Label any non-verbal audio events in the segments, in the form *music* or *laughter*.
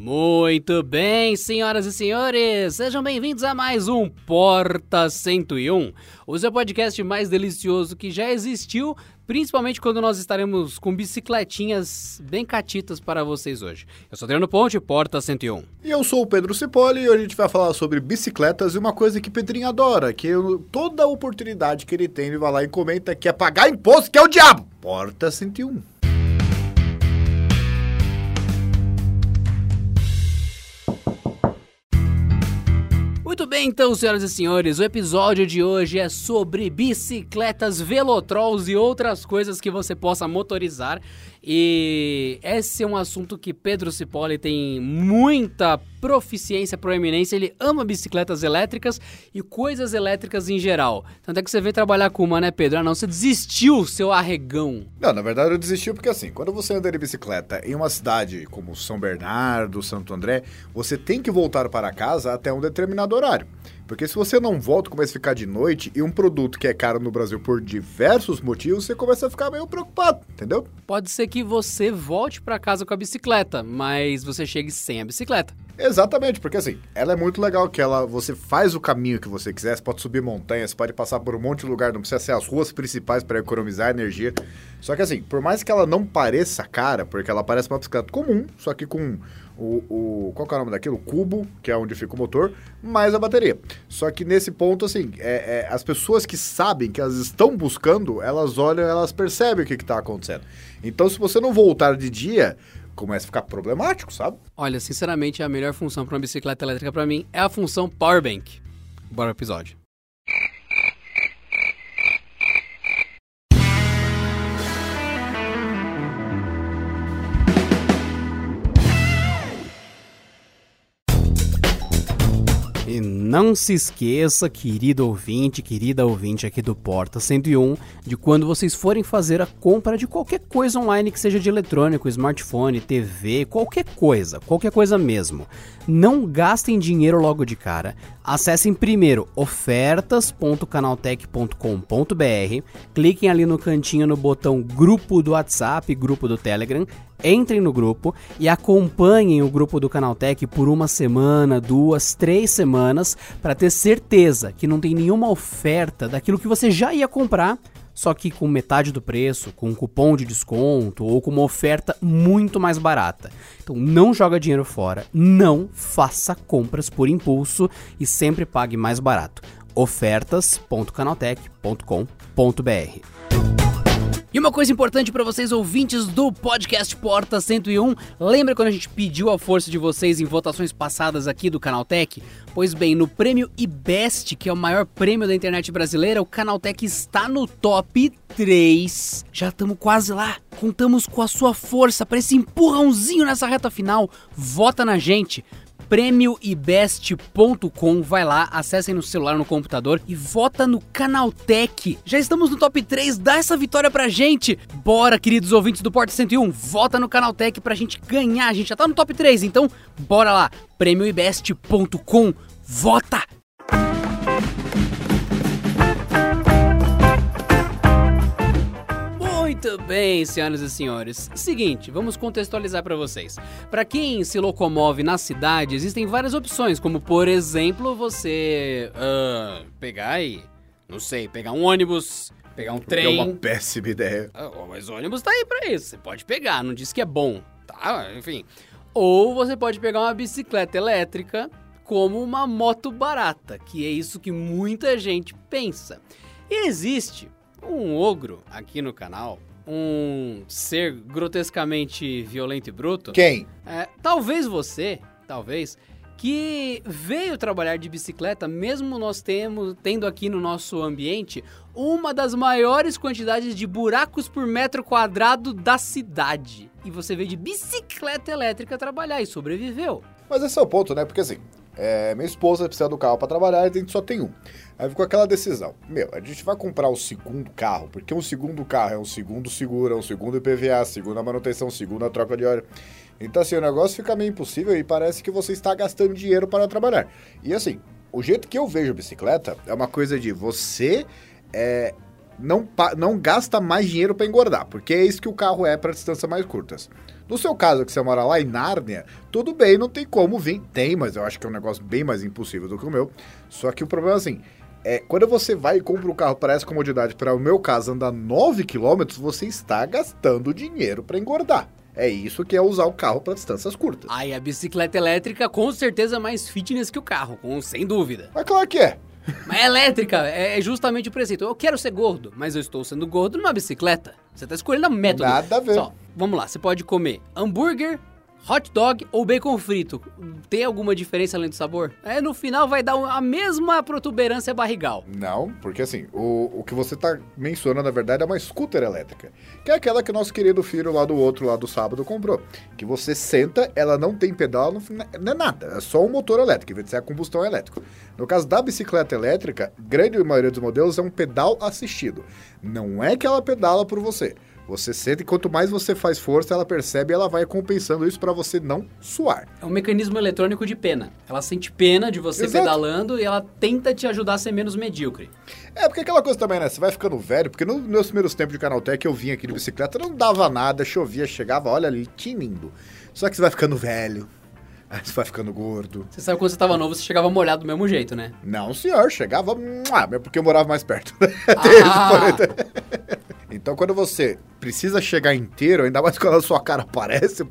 Muito bem, senhoras e senhores, sejam bem-vindos a mais um Porta 101, o seu podcast mais delicioso que já existiu, principalmente quando nós estaremos com bicicletinhas bem catitas para vocês hoje. Eu sou Adriano Ponte, Porta 101. E eu sou o Pedro Cipoli e hoje a gente vai falar sobre bicicletas e uma coisa que Pedrinho adora, que eu, toda oportunidade que ele tem, ele vai lá e comenta que é pagar imposto, que é o diabo. Porta 101. Muito bem, então, senhoras e senhores, o episódio de hoje é sobre bicicletas, velotrolls e outras coisas que você possa motorizar. E esse é um assunto que Pedro Cipolli tem muita proficiência, proeminência. Ele ama bicicletas elétricas e coisas elétricas em geral. Tanto é que você veio trabalhar com uma, né, Pedro? Ah, não, você desistiu, seu arregão. Não, na verdade eu desisti porque assim, quando você anda de bicicleta em uma cidade como São Bernardo, Santo André, você tem que voltar para casa até um determinado horário. Porque se você não volta, começa a ficar de noite e um produto que é caro no Brasil por diversos motivos, você começa a ficar meio preocupado, entendeu? Pode ser que você volte para casa com a bicicleta, mas você chegue sem a bicicleta. Exatamente, porque assim, ela é muito legal que ela você faz o caminho que você quiser, você pode subir montanhas, pode passar por um monte de lugar, não precisa ser as ruas principais para economizar energia. Só que assim, por mais que ela não pareça cara, porque ela parece uma bicicleta comum, só que com o, o qual é o nome daquilo? O cubo, que é onde fica o motor, mais a bateria. Só que nesse ponto, assim, é, é, as pessoas que sabem que elas estão buscando, elas olham, elas percebem o que está acontecendo. Então, se você não voltar de dia, começa a ficar problemático, sabe? Olha, sinceramente, a melhor função para uma bicicleta elétrica para mim é a função power bank. Bora pro episódio. E não se esqueça, querido ouvinte, querida ouvinte aqui do Porta 101, de quando vocês forem fazer a compra de qualquer coisa online que seja de eletrônico, smartphone, TV, qualquer coisa, qualquer coisa mesmo. Não gastem dinheiro logo de cara. Acessem primeiro ofertas.canaltech.com.br, cliquem ali no cantinho no botão grupo do WhatsApp, grupo do Telegram, entrem no grupo e acompanhem o grupo do Canaltech por uma semana, duas, três semanas para ter certeza que não tem nenhuma oferta daquilo que você já ia comprar, só que com metade do preço, com um cupom de desconto ou com uma oferta muito mais barata. Então não joga dinheiro fora, não faça compras por impulso e sempre pague mais barato. ofertas.canaltech.com.br e uma coisa importante para vocês ouvintes do podcast Porta 101, lembra quando a gente pediu a força de vocês em votações passadas aqui do Canaltech? Pois bem, no prêmio IBEST, que é o maior prêmio da internet brasileira, o Canaltech está no top 3. Já estamos quase lá. Contamos com a sua força para esse empurrãozinho nessa reta final. Vota na gente prêmioibest.com. Vai lá, acessem no celular, no computador e vota no Canaltech. Já estamos no top 3, dá essa vitória pra gente. Bora, queridos ouvintes do Porta 101, vota no Canaltech pra gente ganhar. A gente já tá no top 3, então bora lá, prêmioibest.com. Vota! Muito bem, senhoras e senhores. Seguinte, vamos contextualizar para vocês. Para quem se locomove na cidade, existem várias opções, como por exemplo, você uh, pegar e, não sei, pegar um ônibus, pegar um trem. É uma péssima ideia. Uh, mas o ônibus tá aí para isso. Você pode pegar, não diz que é bom, tá? Enfim. Ou você pode pegar uma bicicleta elétrica como uma moto barata, que é isso que muita gente pensa. E existe um ogro aqui no canal um ser grotescamente violento e bruto. Quem? É, talvez você, talvez, que veio trabalhar de bicicleta, mesmo nós temos, tendo aqui no nosso ambiente uma das maiores quantidades de buracos por metro quadrado da cidade. E você veio de bicicleta elétrica trabalhar e sobreviveu. Mas esse é o ponto, né? Porque assim, é, minha esposa precisa do carro para trabalhar e a gente só tem um. Aí ficou aquela decisão. Meu, a gente vai comprar o segundo carro, porque um segundo carro é um segundo seguro, é um segundo IPVA, segunda manutenção, segunda troca de óleo. Então, assim, o negócio fica meio impossível e parece que você está gastando dinheiro para trabalhar. E assim, o jeito que eu vejo bicicleta é uma coisa de você é, não, não gasta mais dinheiro para engordar, porque é isso que o carro é para distâncias mais curtas. No seu caso, que você mora lá em Nárnia, tudo bem, não tem como vir. Tem, mas eu acho que é um negócio bem mais impossível do que o meu. Só que o problema é assim, é, quando você vai e compra um carro para essa comodidade, para o meu caso, andar 9 km, você está gastando dinheiro para engordar. É isso que é usar o carro para distâncias curtas. Aí a bicicleta elétrica com certeza é mais fitness que o carro, com, sem dúvida. Mas claro que é. Mas elétrica é é justamente o preceito. Eu quero ser gordo, mas eu estou sendo gordo numa bicicleta. Você tá escolhendo a método. Nada a ver. Só, vamos lá, você pode comer hambúrguer, hot dog ou bacon frito. Tem alguma diferença além do sabor? É, no final vai dar a mesma protuberância barrigal. Não, porque assim, o, o que você tá mencionando, na verdade, é uma scooter elétrica. Que é aquela que nosso querido filho lá do outro, lá do sábado, comprou. Que você senta, ela não tem pedal, não, não é nada. É só um motor elétrico, em vez de ser a combustão elétrica. No caso da bicicleta elétrica, grande maioria dos modelos é um pedal assistido. Não é que ela pedala por você. Você sente, e quanto mais você faz força, ela percebe e ela vai compensando isso para você não suar. É um mecanismo eletrônico de pena. Ela sente pena de você Exato. pedalando e ela tenta te ajudar a ser menos medíocre. É, porque aquela coisa também, né? Você vai ficando velho, porque nos meus primeiros tempos de Canaltech eu vinha aqui de bicicleta, não dava nada, chovia, chegava, olha ali, tinindo. Só que você vai ficando velho, aí você vai ficando gordo. Você sabe quando você tava novo, você chegava molhado do mesmo jeito, né? Não, senhor, chegava, porque eu morava mais perto. Ah, *laughs* Então, quando você precisa chegar inteiro, ainda mais quando a sua cara aparece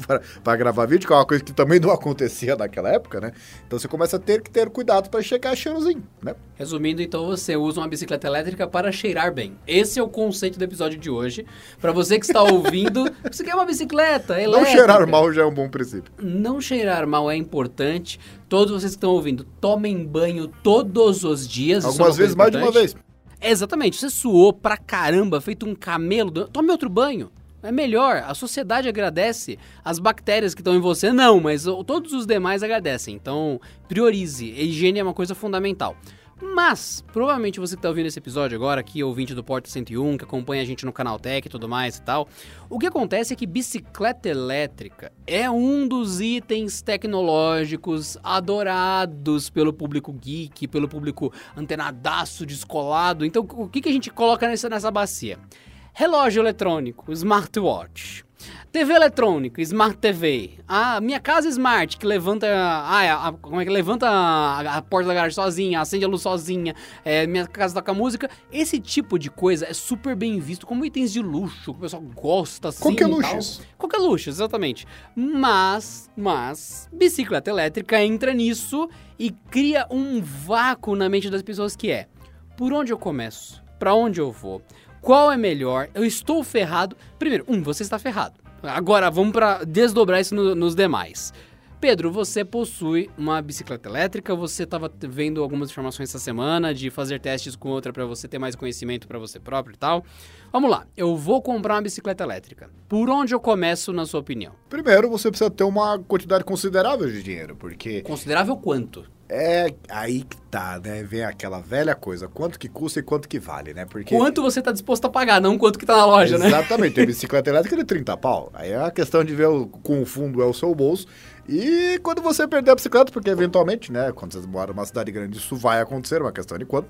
pra gravar vídeo, que é uma coisa que também não acontecia naquela época, né? Então você começa a ter que ter cuidado pra chegar cheirosinho, né? Resumindo, então você usa uma bicicleta elétrica para cheirar bem. Esse é o conceito do episódio de hoje. Para você que está ouvindo, *laughs* você quer uma bicicleta elétrica. Não cheirar mal já é um bom princípio. Não cheirar mal é importante. Todos vocês que estão ouvindo, tomem banho todos os dias. é uma Algumas coisa vezes mais de uma importante. Vez. Exatamente. Você suou pra caramba, feito um camelo. Tome outro banho. É melhor. A sociedade agradece. As bactérias que estão em você, não, mas todos os demais agradecem. Então, priorize. A higiene é uma coisa fundamental. Mas, provavelmente você que está ouvindo esse episódio agora, aqui, ouvinte do Porta 101, que acompanha a gente no canal Tech e tudo mais e tal, o que acontece é que bicicleta elétrica é um dos itens tecnológicos adorados pelo público geek, pelo público antenadaço, descolado. Então, o que, que a gente coloca nessa, nessa bacia? Relógio eletrônico, smartwatch. TV eletrônica, Smart TV. Ah, minha casa Smart, que levanta. Ah, a- como é que levanta a, a porta da garagem sozinha, acende a luz sozinha. É, minha casa toca música. Esse tipo de coisa é super bem visto como itens de luxo, que o pessoal gosta assim. Qualquer luxo. Qualquer luxo, exatamente. Mas, mas, bicicleta elétrica entra nisso e cria um vácuo na mente das pessoas que é: por onde eu começo? Pra onde eu vou? Qual é melhor? Eu estou ferrado. Primeiro, um, você está ferrado. Agora, vamos para desdobrar isso no- nos demais. Pedro, você possui uma bicicleta elétrica, você estava vendo algumas informações essa semana de fazer testes com outra para você ter mais conhecimento para você próprio e tal. Vamos lá, eu vou comprar uma bicicleta elétrica. Por onde eu começo, na sua opinião? Primeiro, você precisa ter uma quantidade considerável de dinheiro, porque Considerável quanto? É aí que tá, né? Vem aquela velha coisa, quanto que custa e quanto que vale, né? Porque Quanto você está disposto a pagar, não quanto que tá na loja, né? Exatamente, tem *laughs* bicicleta elétrica de 30 pau. Aí é a questão de ver o, com o fundo é o seu bolso. E quando você perder a bicicleta, porque eventualmente, né, quando você mora numa cidade grande, isso vai acontecer, é uma questão de quando.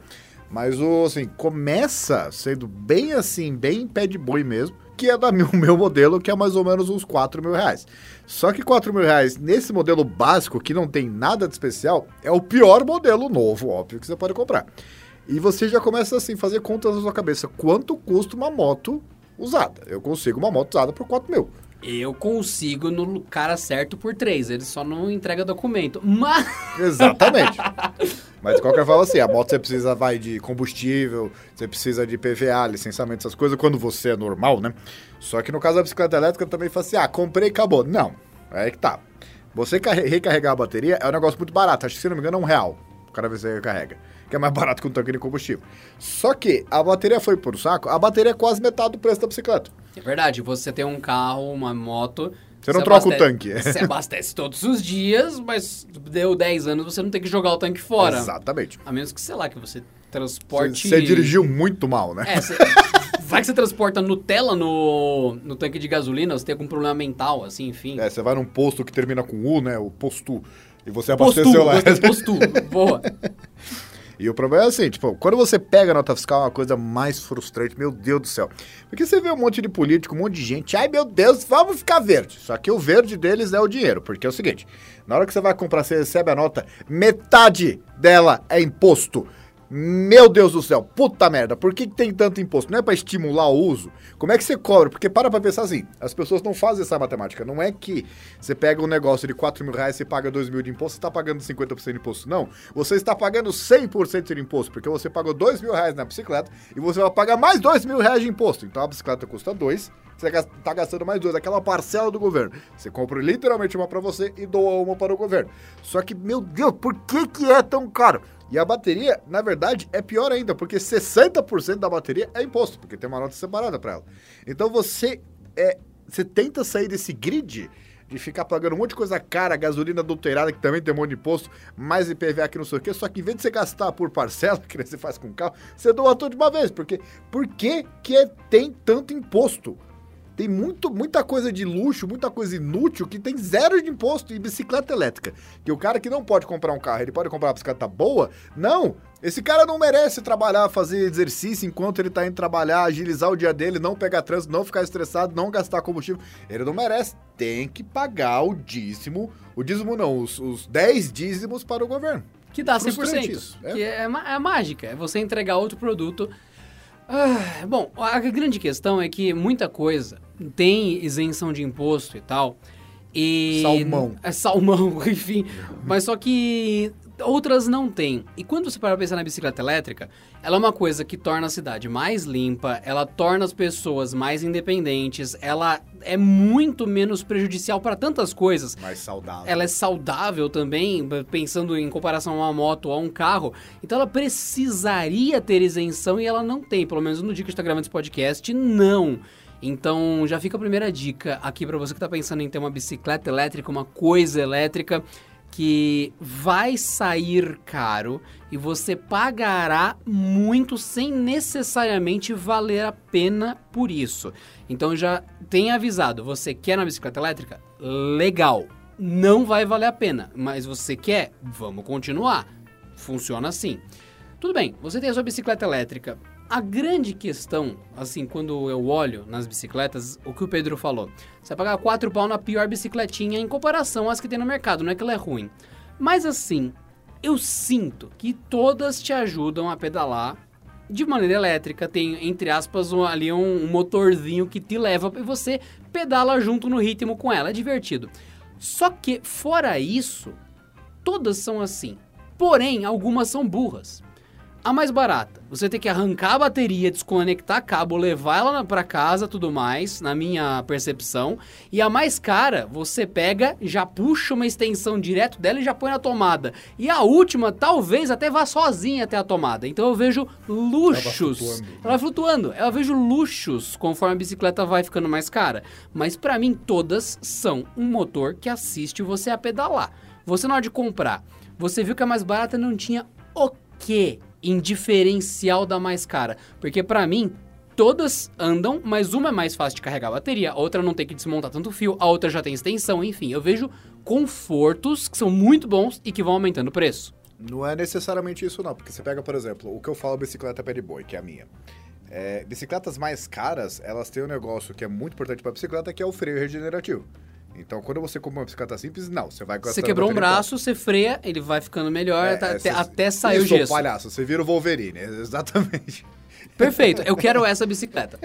Mas o assim, começa sendo bem assim, bem pé de boi mesmo, que é da *laughs* meu, meu modelo, que é mais ou menos uns 4 mil reais. Só que 4 mil reais nesse modelo básico, que não tem nada de especial, é o pior modelo novo, óbvio, que você pode comprar. E você já começa assim, fazer contas na sua cabeça. Quanto custa uma moto usada? Eu consigo uma moto usada por 4 mil. Eu consigo no cara certo por três, ele só não entrega documento. Mas. Exatamente. *laughs* Mas de qualquer forma, assim, a moto você precisa vai de combustível, você precisa de PVA, licenciamento, essas coisas, quando você é normal, né? Só que no caso da bicicleta elétrica também fala assim, ah, comprei e acabou. Não, é aí que tá. Você carre- recarregar a bateria é um negócio muito barato, acho que se não me engano é um real. Vez que você recarrega. Que é mais barato que um tanque de combustível. Só que a bateria foi pro saco, a bateria é quase metade do preço da bicicleta. É verdade, você tem um carro, uma moto. Você não troca o abastece- tanque. *laughs* Você abastece todos os dias, mas deu 10 anos, você não tem que jogar o tanque fora. Exatamente. A menos que, sei lá, que você Você, transporte. você dirigiu muito mal, né? É, você... *laughs* vai que você transporta Nutella no, no tanque de gasolina, você tem algum problema mental, assim, enfim. É, você vai num posto que termina com U, né? O posto. E você abasteceu lá. gostei, postu, boa. *laughs* E o problema é assim, tipo, quando você pega a nota fiscal é uma coisa mais frustrante, meu Deus do céu. Porque você vê um monte de político, um monte de gente, ai meu Deus, vamos ficar verde. Só que o verde deles é o dinheiro, porque é o seguinte, na hora que você vai comprar, você recebe a nota, metade dela é imposto. Meu Deus do céu, puta merda, por que, tem tanto imposto? Não é para estimular o uso? Como é que você cobra? Porque para pra pensar assim, as pessoas não fazem essa matemática. Não é que você pega um negócio de 4 mil reais e paga 2 mil de imposto, você está pagando 50% de imposto. Não, você está pagando 100% de imposto, porque você pagou 2 mil reais na bicicleta e você vai pagar mais 2 mil reais de imposto. Então a bicicleta custa 2, você está gastando mais dois, aquela parcela do governo. Você compra literalmente uma para você e doa uma para o governo. Só que, meu Deus, por que, que é tão caro? E a bateria, na verdade, é pior ainda, porque 60% da bateria é imposto, porque tem uma nota separada para ela. Então você é, você tenta sair desse grid de ficar pagando um monte de coisa cara, gasolina adulterada, que também tem um monte de imposto, mais IPVA que não sei o quê, só que em vez de você gastar por parcela, *laughs* que você faz com carro, você doa tudo de uma vez, porque por que, que é, tem tanto imposto? Tem muito, muita coisa de luxo, muita coisa inútil que tem zero de imposto e bicicleta elétrica. Que o cara que não pode comprar um carro, ele pode comprar uma bicicleta boa? Não! Esse cara não merece trabalhar, fazer exercício enquanto ele tá indo trabalhar, agilizar o dia dele, não pegar trânsito, não ficar estressado, não gastar combustível. Ele não merece. Tem que pagar o dízimo, o dízimo não, os, os 10 dízimos para o governo. Que dá 100%. Isso, é? Que é, é mágica, é você entregar outro produto ah, bom, a grande questão é que muita coisa tem isenção de imposto e tal. E salmão. É salmão, *laughs* enfim. Mas só que outras não têm. E quando você para pensar na bicicleta elétrica, ela é uma coisa que torna a cidade mais limpa, ela torna as pessoas mais independentes, ela é muito menos prejudicial para tantas coisas. Mais saudável. Ela é saudável também, pensando em comparação a uma moto ou a um carro. Então ela precisaria ter isenção e ela não tem, pelo menos no dia que a gente está gravando esse podcast, não. Então já fica a primeira dica aqui para você que está pensando em ter uma bicicleta elétrica, uma coisa elétrica que vai sair caro e você pagará muito sem necessariamente valer a pena por isso. Então já tem avisado, você quer uma bicicleta elétrica? Legal, não vai valer a pena, mas você quer? Vamos continuar. Funciona assim. Tudo bem, você tem a sua bicicleta elétrica, a grande questão, assim, quando eu olho nas bicicletas, o que o Pedro falou, você vai pagar 4 pau na pior bicicletinha em comparação às que tem no mercado, não é que ela é ruim. Mas assim, eu sinto que todas te ajudam a pedalar de maneira elétrica, tem, entre aspas, um, ali um, um motorzinho que te leva e você pedala junto no ritmo com ela, é divertido. Só que, fora isso, todas são assim. Porém, algumas são burras. A mais barata, você tem que arrancar a bateria, desconectar cabo, levar ela para casa, tudo mais, na minha percepção. E a mais cara, você pega, já puxa uma extensão direto dela e já põe na tomada. E a última, talvez até vá sozinha até a tomada. Então eu vejo luxos. Ela vai flutuando. Ela vai flutuando. Eu vejo luxos conforme a bicicleta vai ficando mais cara. Mas para mim todas são um motor que assiste você a pedalar. Você na hora de comprar, você viu que a mais barata não tinha o quê? Em diferencial da mais cara. Porque para mim, todas andam, mas uma é mais fácil de carregar a bateria, a outra não tem que desmontar tanto fio, a outra já tem extensão, enfim. Eu vejo confortos que são muito bons e que vão aumentando o preço. Não é necessariamente isso não, porque você pega, por exemplo, o que eu falo bicicleta pé de boi, que é a minha. É, bicicletas mais caras, elas têm um negócio que é muito importante para bicicleta, que é o freio regenerativo. Então, quando você compra uma bicicleta simples, não, você vai Você quebrou um braço, você freia, ele vai ficando melhor é, até, é, até sair o gesso. palhaço, você vira o Wolverine, *laughs* exatamente. Perfeito, eu quero essa bicicleta.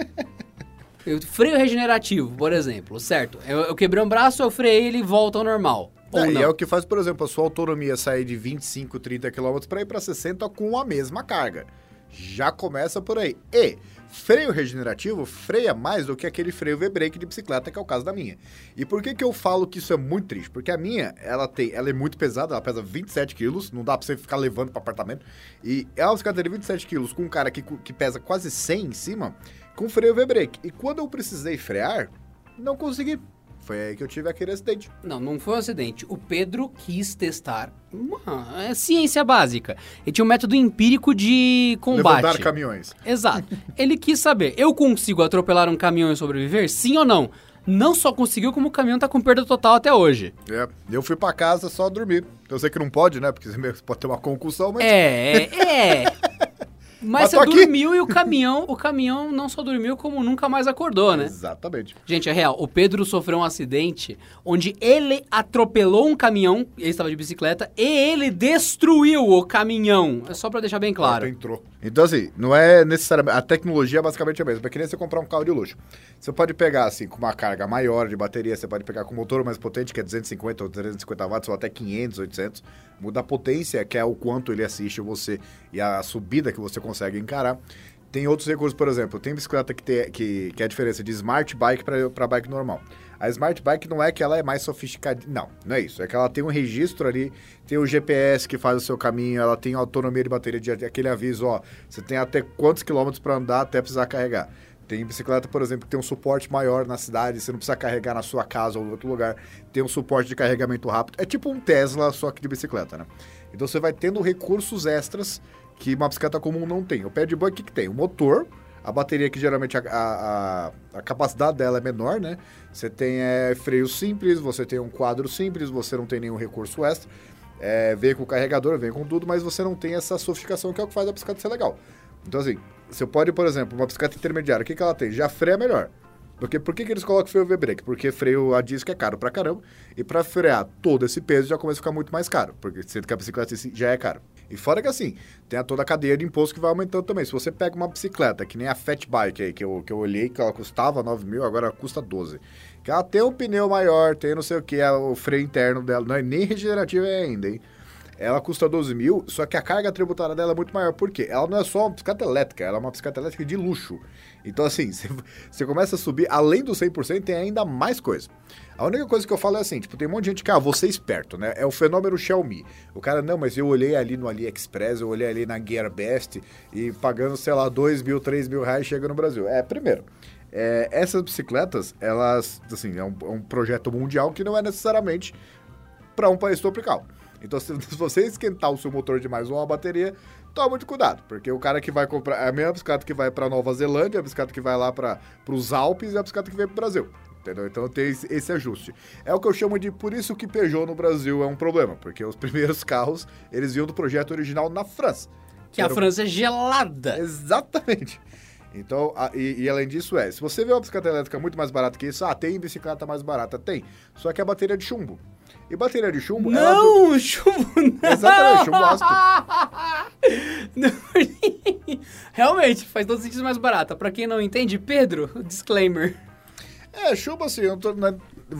Eu, freio regenerativo, por exemplo, certo? Eu, eu quebrei um braço, eu freiei, ele volta ao normal. É, e é o que faz, por exemplo, a sua autonomia sair de 25, 30 km para ir para 60 com a mesma carga. Já começa por aí. E Freio regenerativo freia mais do que aquele freio V-brake de bicicleta, que é o caso da minha. E por que, que eu falo que isso é muito triste? Porque a minha, ela tem, ela é muito pesada, ela pesa 27 quilos, não dá pra você ficar levando para apartamento. E é uma bicicleta de 27 quilos com um cara que, que pesa quase 100 em cima, com freio V-brake. E quando eu precisei frear, não consegui. Foi aí que eu tive aquele acidente. Não, não foi um acidente. O Pedro quis testar uma é ciência básica. Ele tinha um método empírico de combate. Levantar caminhões. Exato. Ele quis saber, eu consigo atropelar um caminhão e sobreviver? Sim ou não? não só conseguiu, como o caminhão tá com perda total até hoje. É, eu fui pra casa só dormir. Eu sei que não pode, né? Porque você pode ter uma concussão, mas. É, é. Mas, Mas você tô aqui. dormiu e o caminhão, o caminhão não só dormiu, como nunca mais acordou, né? Exatamente. Gente, é real. O Pedro sofreu um acidente onde ele atropelou um caminhão, ele estava de bicicleta, e ele destruiu o caminhão. É só pra deixar bem claro. Entrou. Então, assim, não é necessariamente. A tecnologia é basicamente a mesma. É que nem você comprar um carro de luxo. Você pode pegar, assim, com uma carga maior de bateria, você pode pegar com motor mais potente, que é 250 ou 350 watts, ou até 500, 800. Muda a potência, que é o quanto ele assiste você e a subida que você consegue encarar. Tem outros recursos, por exemplo, tem bicicleta que, tem, que, que é a diferença de smart bike para bike normal. A smart bike não é que ela é mais sofisticada, não, não é isso. É que ela tem um registro ali, tem o GPS que faz o seu caminho, ela tem autonomia de bateria, de, aquele aviso, ó, você tem até quantos quilômetros para andar até precisar carregar. Tem bicicleta, por exemplo, que tem um suporte maior na cidade, você não precisa carregar na sua casa ou em outro lugar. Tem um suporte de carregamento rápido. É tipo um Tesla, só que de bicicleta, né? Então você vai tendo recursos extras que uma bicicleta comum não tem. O pad boy, o que, que tem? O motor, a bateria que geralmente a, a, a, capacidade dela é menor, né? Você tem é, freio simples, você tem um quadro simples, você não tem nenhum recurso extra. É, vem com carregador, vem com tudo, mas você não tem essa sofisticação que é o que faz a bicicleta ser legal. Então, assim, você pode, por exemplo, uma bicicleta intermediária, o que, que ela tem? Já freia melhor. Porque, por que, que eles colocam freio V-brake? Porque freio a disco é caro pra caramba. E pra frear todo esse peso já começa a ficar muito mais caro. Porque sendo que a bicicleta já é caro. E fora que assim, tem a toda a cadeia de imposto que vai aumentando também. Se você pega uma bicicleta, que nem a Fat Bike aí, que eu, que eu olhei, que ela custava 9 mil, agora custa 12. Que ela tem um pneu maior, tem não sei o que, o freio interno dela, não é nem regenerativa ainda, hein? Ela custa 12 mil, só que a carga tributária dela é muito maior. Por quê? Ela não é só uma bicicleta elétrica, ela é uma bicicleta elétrica de luxo. Então, assim, *laughs* você começa a subir, além do 100%, tem ainda mais coisa. A única coisa que eu falo é assim, tipo, tem um monte de gente que, ah, você é esperto, né? É o fenômeno Xiaomi. O cara, não, mas eu olhei ali no AliExpress, eu olhei ali na GearBest e pagando, sei lá, 2 mil, 3 mil reais chega no Brasil. É, primeiro, é, essas bicicletas, elas, assim, é um, é um projeto mundial que não é necessariamente para um país tropical. Então, *laughs* se, você esquentar o seu motor demais ou a bateria, toma muito cuidado, porque o cara que vai comprar é a mesma bicicleta que vai para Nova Zelândia, a bicicleta que vai lá para os Alpes e a bicicleta que vem para o Brasil. Entendeu? Então tem esse, ajuste. É o que eu chamo de por isso que Peugeot no Brasil é um problema, porque os *laughs* primeiros carros eles vinham do projeto original na França. Que a era um- França é gelada. Exatamente. Então, a- e, e além disso é, se você vê uma bicicleta elétrica muito mais barata que isso, ah, tem bicicleta mais barata? Tem. Só que a bateria é de chumbo. E bateria de chumbo... Não, *laughs* chumbo não. Exatamente, chumbo ácido. *laughs* Realmente, faz todo sentido mais barata. Pra quem não entende, Pedro, disclaimer. É, chumbo assim, eu tô, né,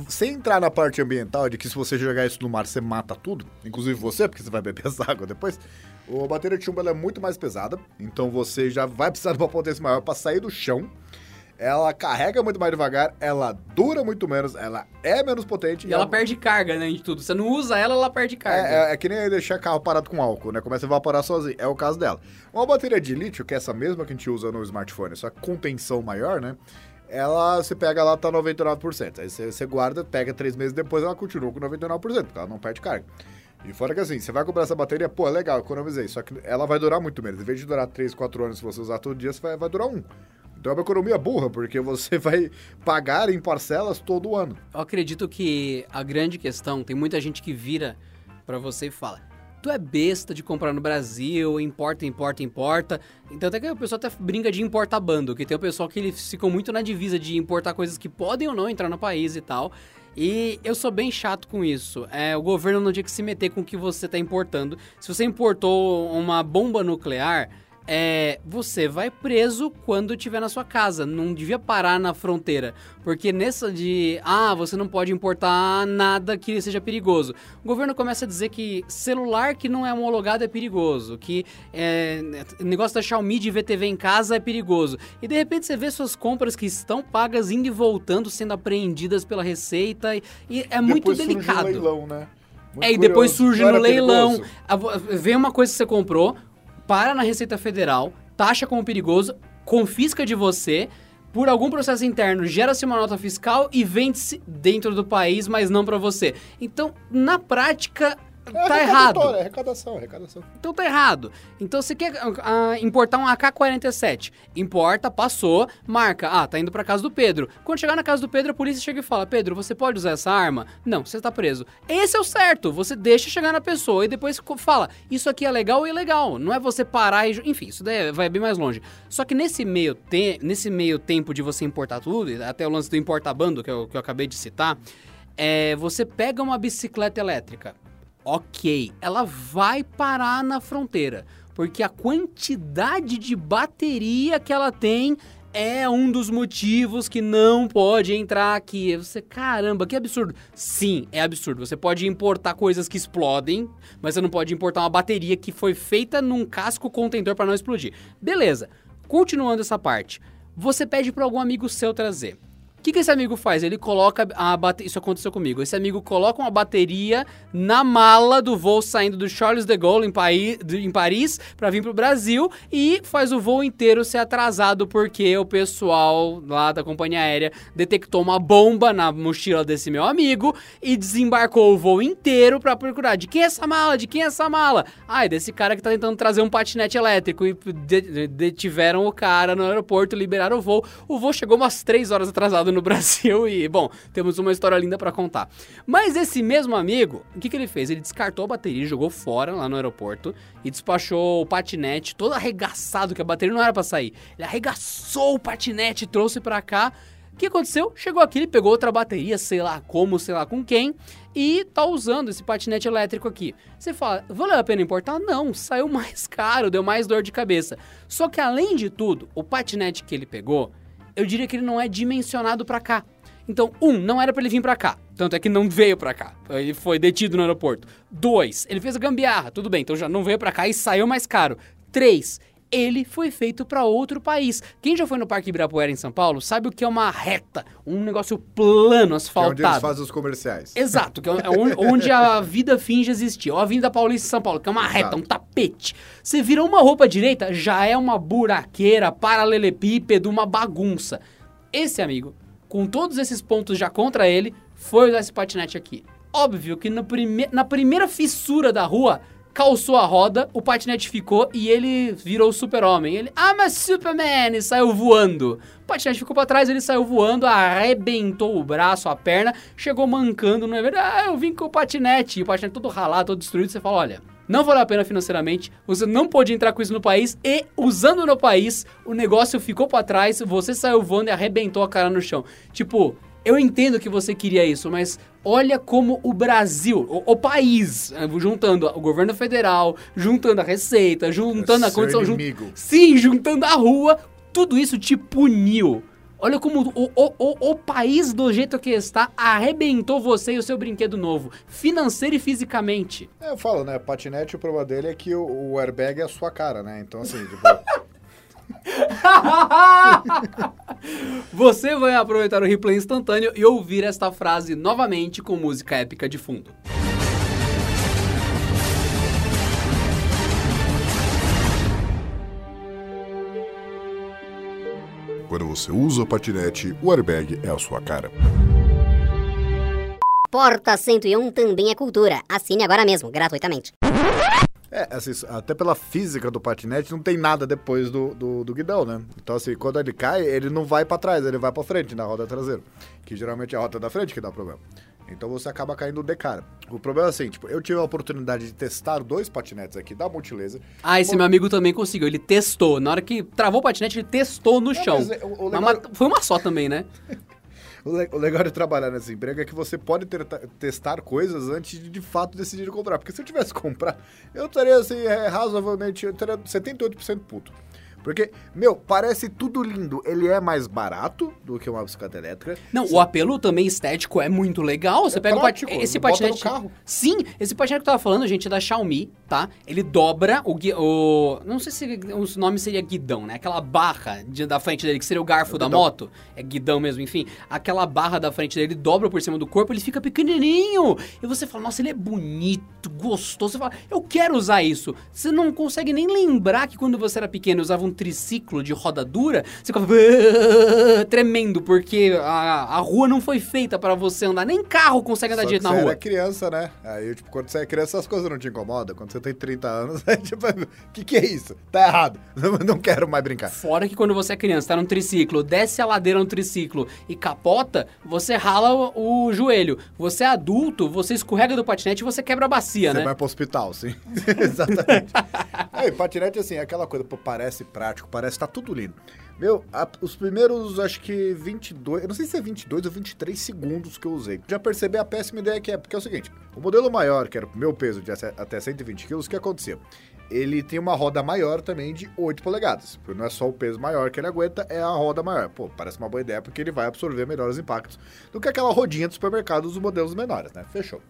sem entrar na parte ambiental de que se você jogar isso no mar, você mata tudo, inclusive você, porque você vai beber *laughs* essa água depois. A bateria de chumbo é muito mais pesada, então você já vai precisar de uma potência maior para sair do chão. Ela carrega muito mais devagar, ela dura muito menos, ela é menos potente. E ela perde carga, né, de tudo. Você não usa ela, ela perde carga. É, é, é que nem deixar carro parado com álcool, né? Começa a evaporar sozinho. É o caso dela. Uma bateria de lítio, que é essa mesma que a gente usa no smartphone, só com tensão maior, né? Ela, você pega ela, tá 99%. Aí você, você guarda, pega três meses depois, ela continua com 99%, porque ela não perde carga. E fora que assim, você vai comprar essa bateria, pô, é legal, economizei. Só que ela vai durar muito menos. Em vez de durar 3, 4 anos se você usar todo dia, você vai, vai durar um. Então é uma economia burra, porque você vai pagar em parcelas todo ano. Eu acredito que a grande questão, tem muita gente que vira pra você e fala: Tu é besta de comprar no Brasil, importa, importa, importa. Então até que o pessoal até brinca de importar bando, que tem o pessoal que eles ficam muito na divisa de importar coisas que podem ou não entrar no país e tal. E eu sou bem chato com isso. É, o governo não tinha que se meter com o que você está importando. Se você importou uma bomba nuclear, é, você vai preso quando estiver na sua casa. Não devia parar na fronteira. Porque nessa de, ah, você não pode importar nada que seja perigoso. O governo começa a dizer que celular que não é homologado é perigoso. Que é, negócio da Xiaomi de VTV em casa é perigoso. E de repente você vê suas compras que estão pagas indo e voltando, sendo apreendidas pela Receita. E, e é muito depois delicado. um leilão, né? Muito É, e depois curioso. surge Não no leilão, perigoso? vem uma coisa que você comprou, para na Receita Federal, taxa como perigoso, confisca de você, por algum processo interno, gera-se uma nota fiscal e vende-se dentro do país, mas não para você. Então, na prática, É tá errado. É arrecadação, arrecadação. Então tá errado. Então você quer ah, importar um AK-47. Importa, passou, marca. Ah, tá indo pra casa do Pedro. Quando chegar na casa do Pedro, a polícia chega e fala: Pedro, você pode usar essa arma? Não, você tá preso. Esse é o certo. Você deixa chegar na pessoa e depois fala: Isso aqui é legal ou ilegal. Não é você parar e. Enfim, isso daí vai bem mais longe. Só que nesse meio, te... nesse meio tempo de você importar tudo, até o lance do importa-bando que eu, que eu acabei de citar, é, você pega uma bicicleta elétrica. Ok, ela vai parar na fronteira, porque a quantidade de bateria que ela tem é um dos motivos que não pode entrar aqui. Você, caramba, que absurdo. Sim, é absurdo. Você pode importar coisas que explodem, mas você não pode importar uma bateria que foi feita num casco contentor para não explodir. Beleza. Continuando essa parte, você pede para algum amigo seu trazer. O que, que esse amigo faz? Ele coloca a bateria. Isso aconteceu comigo. Esse amigo coloca uma bateria na mala do voo saindo do Charles de Gaulle em, Paí- em Paris para vir pro Brasil e faz o voo inteiro ser atrasado porque o pessoal lá da companhia aérea detectou uma bomba na mochila desse meu amigo e desembarcou o voo inteiro para procurar de quem é essa mala, de quem é essa mala. Ah, é desse cara que tá tentando trazer um patinete elétrico e de- de- detiveram o cara no aeroporto, liberaram o voo. O voo chegou umas três horas atrasado no Brasil e, bom, temos uma história linda pra contar. Mas esse mesmo amigo, o que, que ele fez? Ele descartou a bateria, jogou fora lá no aeroporto e despachou o patinete todo arregaçado, que a bateria não era pra sair. Ele arregaçou o patinete, trouxe pra cá. O que aconteceu? Chegou aqui, ele pegou outra bateria, sei lá como, sei lá com quem, e tá usando esse patinete elétrico aqui. Você fala, valeu a pena importar? Não, saiu *laughs* mais caro, deu mais dor de cabeça. Só que além de tudo, o patinete que ele pegou, eu diria que ele não é dimensionado pra cá. Então, um, não era pra ele vir pra cá. Tanto é que não veio pra cá. Ele foi detido no aeroporto. Dois, ele fez a gambiarra. Tudo bem, então já não veio pra cá e saiu mais caro. Três, ele foi feito pra outro país. Quem já foi no Parque Ibirapuera em São Paulo sabe o que é uma reta, um negócio plano, Que é onde eles asfaltado. fazem os comerciais. Exato, que é onde, onde a vida finge existir. Ou a Avenida Paulista em São Paulo, que é uma reta, Exato. um tapete. Você vira uma roupa direita, já é uma buraqueira, paralelepípedo, uma bagunça. Esse amigo, com todos esses pontos já contra ele, foi usar esse patinete aqui. Óbvio que prime na primeira fissura da rua, calçou a roda, o patinete ficou e ele virou o super-homem. Ele, ah, mas Superman, e saiu voando. O patinete ficou pra trás, ele saiu voando, arrebentou o braço, a perna, chegou mancando, não é verdade? Ah, eu vim com o patinete. E o patinete todo ralado, todo destruído, você fala, olha... Não valeu a pena financeiramente, você não pôde entrar com isso no país e, usando no país, o negócio ficou pra trás, você saiu voando e arrebentou a cara no chão. Tipo, eu entendo que você queria isso, mas olha como o Brasil, o, o país, eh, juntando o governo federal, juntando a receita, juntando a Seu condição... jun- inimigo. Sim, juntando a rua, tudo isso te puniu. Olha como o, o, o, o país, do jeito que está, arrebentou você e o seu brinquedo novo, financeiro e fisicamente. É, eu falo, né? Patinete, o problema dele é que o, o airbag é a sua cara, né? Então, assim, tipo, *laughs* *laughs* Você vai aproveitar o replay instantâneo e ouvir esta frase novamente com música épica de fundo. Quando você usa o patinete, o airbag é a sua cara. Porta 101 também é cultura. Assine agora mesmo, gratuitamente. É, assim, até pela física do patinete, não tem nada depois do, do, do guidão, né? Então, assim, quando ele cai, ele não vai pra trás, ele vai pra frente, na roda traseira. Que geralmente é a roda da frente que dá problema. Então você acaba caindo de cara. O problema é assim, tipo, eu tive a oportunidade de testar dois patinetes aqui da Multilaser. Ah, esse meu amigo também conseguiu. Ele testou. Na hora que travou o patinete, ele testou no chão. mas é- Mas legal- Foi uma só também, né? *laughs* O, le- o legal de trabalhar nessa emprego é que você pode ter- testar coisas antes de de fato decidir comprar. Porque se eu tivesse que comprar, eu estaria assim, é, razoavelmente, eu estaria 78% puto. Porque, meu, parece tudo lindo. Ele é mais barato do que uma bicicleta elétrica. Não, o apelo também estético é muito legal. Você É pega prático, o patinete. Esse patinete. carro. Sim, esse patinete que eu tava falando, gente, é da Xiaomi, tá? Ele dobra o. gui- o não sei se o nome seria guidão, né? Aquela barra de- da frente dele, que seria o garfo da guidão. moto. É guidão mesmo, enfim. Aquela barra da frente dele dobra por cima do corpo, ele fica pequenininho. E você fala, nossa, ele é bonito, gostoso. Você fala, eu quero usar isso. Você não consegue nem lembrar que quando você era pequeno usava um triciclo de roda dura, você fica tremendo, porque a, a rua não foi feita para você andar. Nem carro consegue andar Só direito na você rua. era criança, né? Aí, tipo, quando você é criança, essas coisas não te incomodam. Quando você tem 30 anos, *laughs* aí, tipo, o que, que é isso? Tá errado. Não, *laughs* não quero mais brincar. Fora que quando você é criança, tá num triciclo, desce a ladeira no triciclo e capota, você rala o, o joelho. Você é adulto, você escorrega do patinete e você quebra a bacia, Você né? vai pro hospital, sim. *laughs* Exatamente. Aí, patinete, assim, é aquela coisa, pô, parece prático, parece, tá tudo lindo. Meu, a- os primeiros, acho que 22, eu não sei se é 22 ou 23 segundos que eu usei. Já percebi a péssima ideia que é, porque é o seguinte, o modelo maior, que era o meu peso de até 120 quilos, o que acontecia? Ele tem uma roda maior também de 8 polegadas. Porque Não é só o peso maior que ele aguenta, é a roda maior. Pô, parece uma boa ideia porque ele vai absorver melhores impactos do que aquela rodinha do supermercado dos modelos menores, né? Fechou.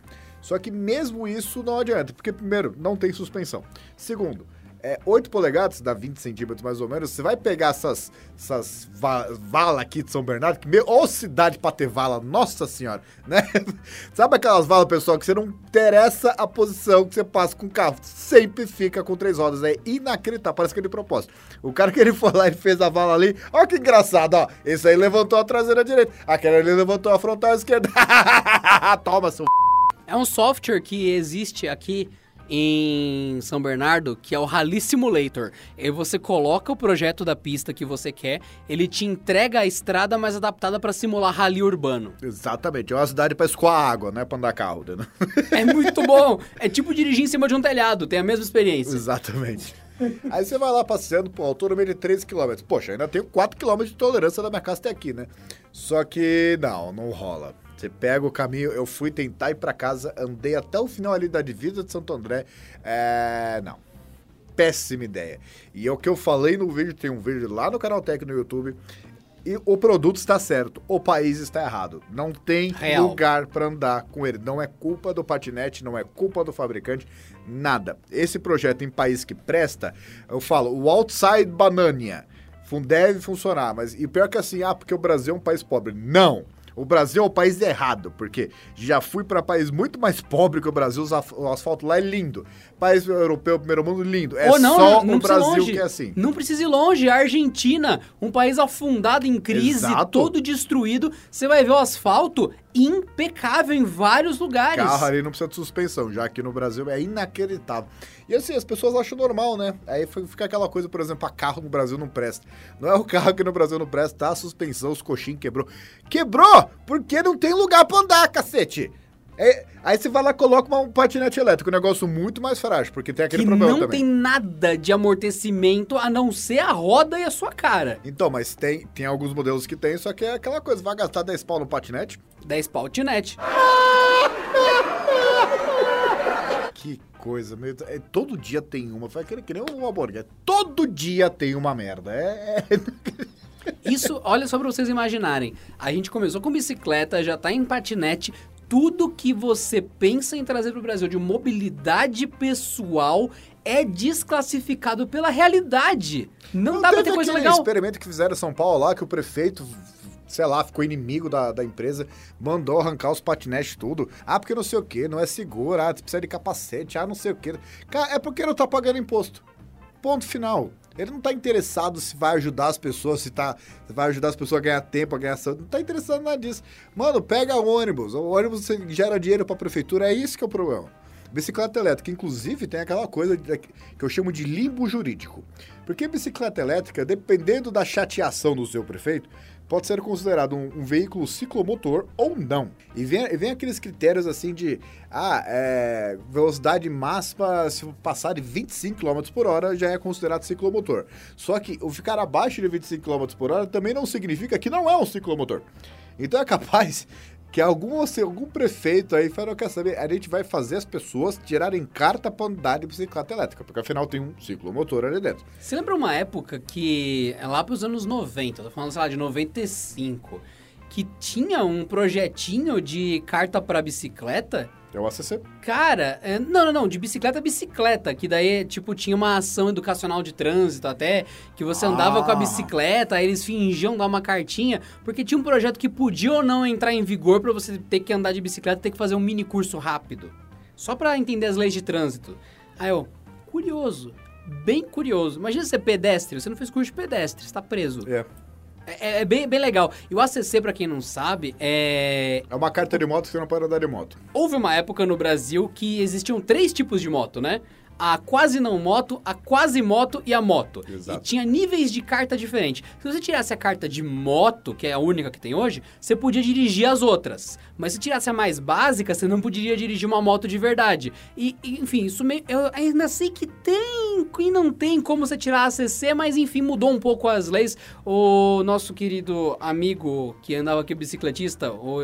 Só que mesmo isso não adianta, porque primeiro, não tem suspensão. Segundo, é 8 polegadas, dá 20 centímetros mais ou menos, você vai pegar essas, essas va vala aqui de São Bernardo, que meu, ô cidade pra ter vala, nossa senhora, né? *laughs* Sabe aquelas valas, pessoal, que você não interessa a posição que você passa com o carro, sempre fica com três rodas, é inacreditável, parece que é de propósito. O cara que ele *laughs* foi lá e fez a vala ali, ó que engraçado, ó, esse aí levantou a traseira direita, aquele ali levantou a frontal esquerda, *laughs* toma seu É um software que existe aqui em São Bernardo, que é o Rally Simulator. E você coloca o projeto da pista que você quer, ele te entrega a estrada mais adaptada para simular rally urbano. Exatamente, é uma cidade pra escoar água, não é pra andar carro, entendeu? É muito *laughs* bom. É tipo dirigir em cima de um telhado, tem a mesma experiência. Exatamente. Aí você vai lá passeando, pô, autonomia de 13 km. Poxa, ainda tenho 4 km de tolerância da minha casa até aqui, né? Só que não, não rola. Você pega o caminho, eu fui tentar ir pra casa, andei até o final ali da divisa de Santo André. É. Não. Péssima ideia. E é o que eu falei no vídeo, tem um vídeo lá no canal Tech no YouTube. E o produto está certo, o país está errado. Não tem Real. lugar para andar com ele. Não é culpa do patinete, não é culpa do fabricante, nada. Esse projeto em país que presta, eu falo, o outside banania deve funcionar, mas e pior que assim, ah, porque o Brasil é um país pobre. Não. O Brasil é o país errado, porque já fui para país muito mais pobre que o Brasil, o asfalto lá é lindo. País europeu, primeiro mundo, lindo. É Ou não, só não, não o precisa ir Brasil longe. que é assim. Não precisa ir longe. A Argentina, um país afundado em crise, Exato. todo destruído. Você vai ver o asfalto impecável em vários lugares. Carro ali não precisa de suspensão, já que no Brasil é inacreditável. E assim, as pessoas acham normal, né? Aí fica aquela coisa, por exemplo, a carro no Brasil não presta. Não é o carro que no Brasil não presta, tá? A suspensão, os coxinhos quebrou. Quebrou! Porque não tem lugar pra andar, cacete! É, aí você vai lá e coloca um patinete elétrico, um negócio muito mais frágil, porque tem aquele que problema não também. tem nada de amortecimento a não ser a roda e a sua cara. Então, mas tem, tem alguns modelos que tem, só que é aquela coisa, vai gastar 10 pau no patinete? 10 pautinete. *laughs* Que coisa, meu, é, todo dia tem uma, vai querer que nem um hambúrguer. Todo dia tem uma merda. É, é- *laughs* Isso, olha só pra vocês imaginarem. A gente começou com bicicleta, já tá em patinete. Tudo que você pensa em trazer pro Brasil de mobilidade pessoal é desclassificado pela realidade. Não, dá pra teve ter coisa legal. experimento que fizeram em São Paulo lá, que o prefeito, sei lá, ficou inimigo da, da empresa, mandou arrancar os patinetes tudo. Ah, porque não sei o que, não é seguro, ah, precisa de capacete, ah, não sei o que. Cara, é porque não tá pagando imposto. Ponto final. Ele não tá interessado se vai ajudar as pessoas, se, tá, se vai ajudar as pessoas a ganhar tempo, a ganhar saúde. Não tá interessado em nada disso. Mano, pega o ônibus. O ônibus gera dinheiro pra prefeitura, é isso que é o problema. Bicicleta elétrica, inclusive, tem aquela coisa que eu chamo de limbo jurídico. Porque bicicleta elétrica, dependendo da chateação do seu prefeito, pode ser considerado um, um veículo ciclomotor ou não. E vem, vem aqueles critérios assim de, ah, é, velocidade máxima, se passar de 25 km por hora, já é considerado ciclomotor. Só que o ficar abaixo de 25 km por hora também não significa que não é um ciclomotor. Então é capaz que algum, assim, algum prefeito aí falou, quer saber, a gente vai fazer as pessoas tirarem carta para andar de bicicleta elétrica, porque afinal tem um ciclomotor ali dentro. Você lembra uma época que, é lá pros anos 90, tô falando, sei lá, de 95, que tinha um projetinho de carta pra bicicleta? É o ACC. Cara, é, não, não, não, de bicicleta a bicicleta, que daí, tipo, tinha uma ação educacional de trânsito até, que você andava com a Ah. bicicleta, aí eles fingiam dar uma cartinha, porque tinha um projeto que podia ou não entrar em vigor pra você ter que andar de bicicleta, ter que fazer um mini curso rápido. Só pra entender as leis de trânsito. Aí eu, curioso, bem curioso. Imagina você é pedestre, você não fez curso de pedestre, você tá preso. É. É, é bem, bem legal. E o ACC, pra quem não sabe, é... É uma carta de moto que você não pode andar de moto. Houve uma época no Brasil que existiam três tipos de moto, né? A quase não moto, a quase moto e a moto. Exato. E tinha níveis de carta diferentes. Se você tirasse a carta de moto, que é a única que tem hoje, você podia dirigir as outras. Mas se tirasse a mais básica, você não poderia dirigir uma moto de verdade. E, e, enfim, isso meio. Eu ainda sei que tem e não tem como você tirar a ACC, mas enfim, mudou um pouco as leis. O nosso querido amigo que andava aqui bicicletista, o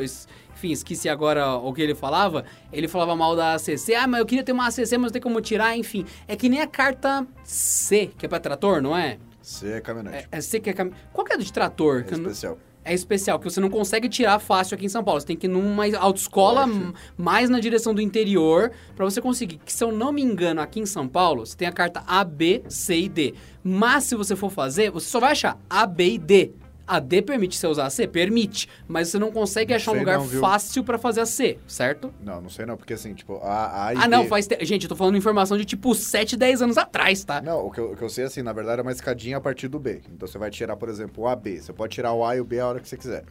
enfim, esqueci agora o que ele falava. Ele falava mal da ACC. Ah, mas eu queria ter uma ACC, mas não tem como tirar, enfim. É que nem a carta C, que é pra trator, não é? Você é caminhonete. É, é C que é cam... Qual que é de trator? É não- especial. É especial, que você não consegue tirar fácil aqui em São Paulo. Você tem que ir numa autoescola Poxa. mais na direção do interior pra você conseguir. Que se eu não me engano, aqui em São Paulo, você tem a carta A, B, C e D. Mas se você for fazer, você só vai achar A, B e D. A D permite você usar a C? Permite. Mas você não consegue achar um lugar não, fácil pra fazer a C, certo? Não, não sei não, porque assim, tipo, a, a e Ah, não, B- faz. te- Gente, eu tô falando informação de tipo 7, 10 anos atrás, tá? Não, o que, eu, o que eu sei assim, na verdade é uma escadinha a partir do B. Então você vai tirar, por exemplo, o AB. Você pode tirar o A e o B a hora que você quiser.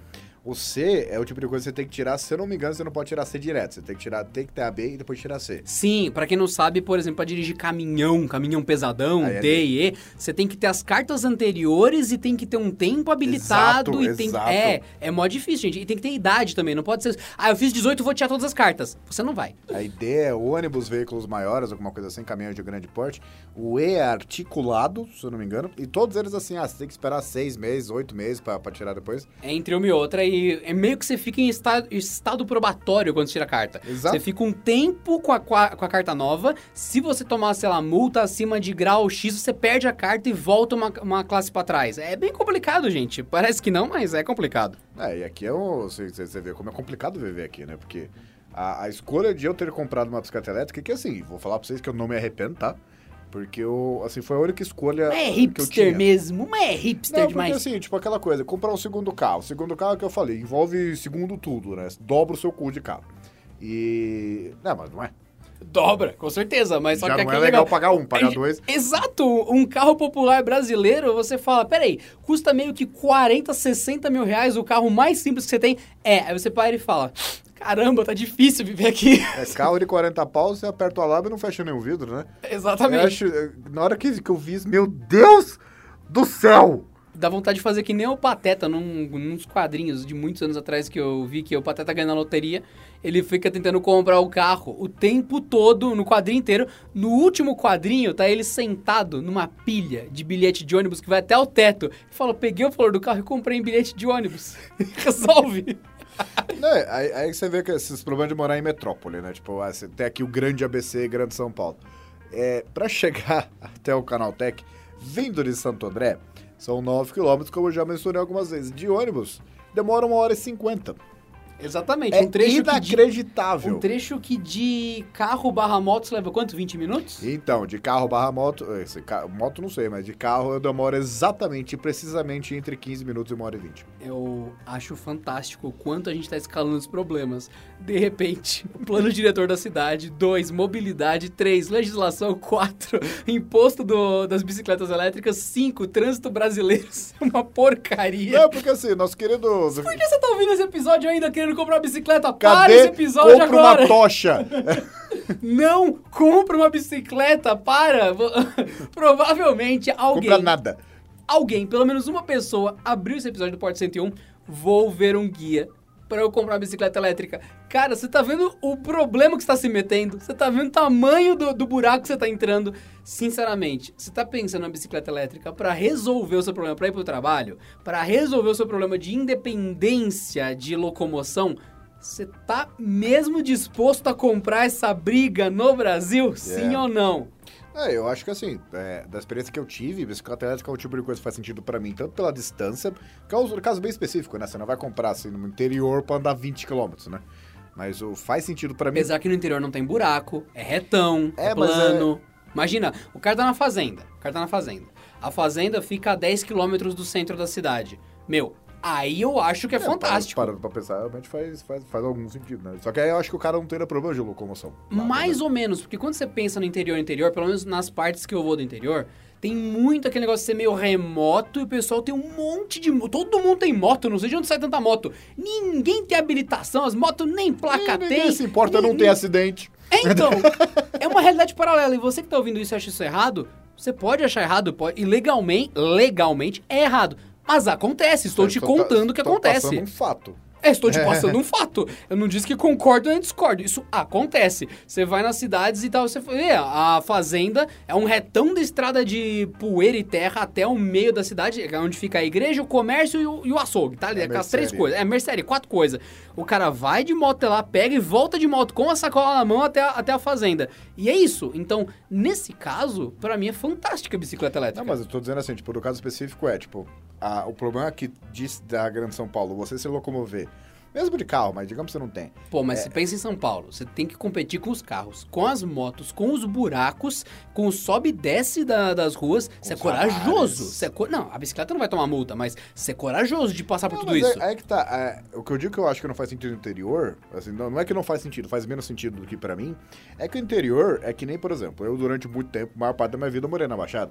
O C é o tipo de coisa que você tem que tirar, se eu não me engano, você não pode tirar C direto. Você tem que tirar, tem que ter a B e depois tirar C. Sim, pra quem não sabe, por exemplo, pra dirigir caminhão, caminhão pesadão, Aí é D e E, você tem que ter as cartas anteriores e tem que ter um tempo habilitado Exato, e tem exato. é, é mó difícil, gente. E tem que ter idade também, não pode ser, ah, eu fiz 18, vou tirar todas as cartas. Você não vai. A D é ônibus, veículos maiores, alguma coisa assim, caminhões de grande porte. O E é articulado, se eu não me engano. E todos eles assim, ah, você tem que esperar seis meses, oito meses pra tirar depois. É entre uma e outra e é meio que você fica em estado, estado probatório quando tira a carta. Exato. Você fica um tempo com a, com a- carta nova. Se você tomar, sei lá, multa acima de grau X, você perde a carta e volta uma, uma classe pra trás. É bem complicado, gente. Parece que não, mas é complicado. É, e aqui é o. Você vê como é complicado viver aqui, né? Porque a, a escolha de eu ter comprado uma bicicleta elétrica, que assim, vou falar pra vocês que eu não me arrependo, tá? Porque eu, assim, foi a única escolha Mas é que eu hipster tinha. mesmo, mas é hipster Não, porque demais. assim, tipo aquela coisa, comprar um segundo carro. O segundo carro que eu falei, envolve segundo tudo, né? Dobra o seu cu de carro. E. Não, mas não é. Dobra, com certeza, mas só Já que não é legal pagar um, pagar *laughs* dois. Exato! Um carro popular brasileiro, você fala, peraí, custa meio que 40, 60 mil reais o carro mais simples que você tem. É, aí você para e fala, caramba, tá difícil viver aqui. É carro de 40 pau, você aperta o alarme e não fecha nenhum vidro, né? Exatamente. Eu acho, na hora que, que eu vi isso, meu Deus do céu! Dá vontade de fazer que nem o Pateta, num, nos quadrinhos de muitos anos atrás que eu vi que o Pateta ganha na loteria. Ele fica tentando comprar o carro o tempo todo, no quadrinho inteiro. No último quadrinho, tá ele sentado numa pilha de bilhete de ônibus que vai até o teto. Ele fala: peguei o valor do carro e comprei em bilhete de ônibus. *laughs* Resolve. *laughs* Né, aí, aí você vê que esses problemas de morar em metrópole, né? Tipo, ah, você tem aqui o grande ABC e grande São Paulo. É, pra *laughs* chegar até o Canaltech, vindo de Santo André, são 9 quilômetros, como eu já mencionei algumas vezes. De ônibus, demora uma hora e 50. Exatamente. É um trecho que de, inacreditável. um trecho que de carro barra moto você leva quanto? 20 minutos? Então, de carro barra moto, esse, moto não sei, mas de carro eu demoro exatamente, precisamente entre 15 minutos e uma hora e 20. Eu acho fantástico o quanto a gente está escalando os problemas. De repente, *laughs* plano diretor da cidade, dois, mobilidade, três, legislação, quatro, *laughs* imposto do- das bicicletas elétricas, cinco, trânsito brasileiro, Isso *laughs* é uma porcaria. Não, porque assim, nosso querido... Por que você tá ouvindo esse episódio ainda querendo comprar uma bicicleta? Para esse Cadê? episódio Compra agora! uma tocha! *laughs* Não compra uma bicicleta, para! *laughs* Provavelmente alguém... Compra nada. alguém, pelo menos uma pessoa, abriu esse episódio do Porto 101, vou ver um guia pra eu comprar uma bicicleta elétrica. Cara, você tá vendo o problema que você tá se metendo? Você tá vendo o tamanho do, do buraco que você tá entrando? Sinceramente, você tá pensando na bicicleta elétrica pra resolver o seu problema, pra ir pro trabalho? Pra resolver o seu problema de independência de locomoção? Você tá mesmo disposto a comprar essa briga no Brasil? Sim ou não? É, eu acho que assim, é, da experiência que eu tive, bicicleta elétrica é o tipo de coisa que faz sentido pra mim, tanto pela distância, caso, caso bem específico, né? Você não vai comprar assim no interior pra andar 20 km, né? Mas o faz sentido pra mim. Apesar que no interior não tem buraco, é retão, é, É, mas plano. Imagina, o cara tá na fazenda. O cara tá na fazenda. A fazenda fica a 10 quilômetros do centro da cidade. Meu, Aí eu acho que é, fantástico. Parando pra pensar, realmente faz, faz, faz algum sentido, né? Só que aí eu acho que o cara não teria problema de locomoção. Mais né? ou menos, porque quando você pensa no interior, interior, pelo menos nas partes que eu vou do interior, tem muito aquele negócio de ser meio remoto e o pessoal tem um monte de. Todo mundo tem moto, não sei de onde sai tanta moto. Ninguém tem habilitação, as motos nem placa E ninguém tem. se importa, não tem acidente. É, então, é uma realidade paralela. E você que tá ouvindo isso e acha isso errado, você pode achar errado, pode, e legalmente, legalmente é errado. Mas acontece, estou te Tô- contando o que acontece. passando um fato. É, estou te passando um fato. Eu não disse que concordo nem discordo. Isso acontece. Você vai nas cidades e tal, você vê, a fazenda é um retão de estrada de poeira e terra até o meio da cidade, é onde fica a igreja, o comércio e o, e o açougue, tá? É Aquelas três coisas. É, mercearia, quatro coisas. O cara vai de moto até lá, pega e volta de moto com a sacola na mão até a, até a fazenda. E é isso. Então, nesse caso, pra mim é fantástica a bicicleta elétrica. Não, mas eu tô dizendo assim, tipo, no caso específico é, tipo, a- o problema aqui diz da Grande São Paulo, você se locomover, mesmo de carro, mas digamos que você não tem. Pô, É. mas você pensa em São Paulo, você tem que competir com os carros, com as motos, com os buracos, com o sobe e desce da- das ruas. Você é os corajoso. Você é co- Não, a bicicleta não vai tomar multa, mas você é corajoso de passar por Não, tudo mas é- isso. Aí que tá, é, o que eu digo que eu acho que não faz sentido no interior, assim, não, não é que não faz sentido, faz menos sentido do que pra mim, é que o interior é que nem, por exemplo, eu durante muito tempo, a maior parte da minha vida eu morei na Baixada.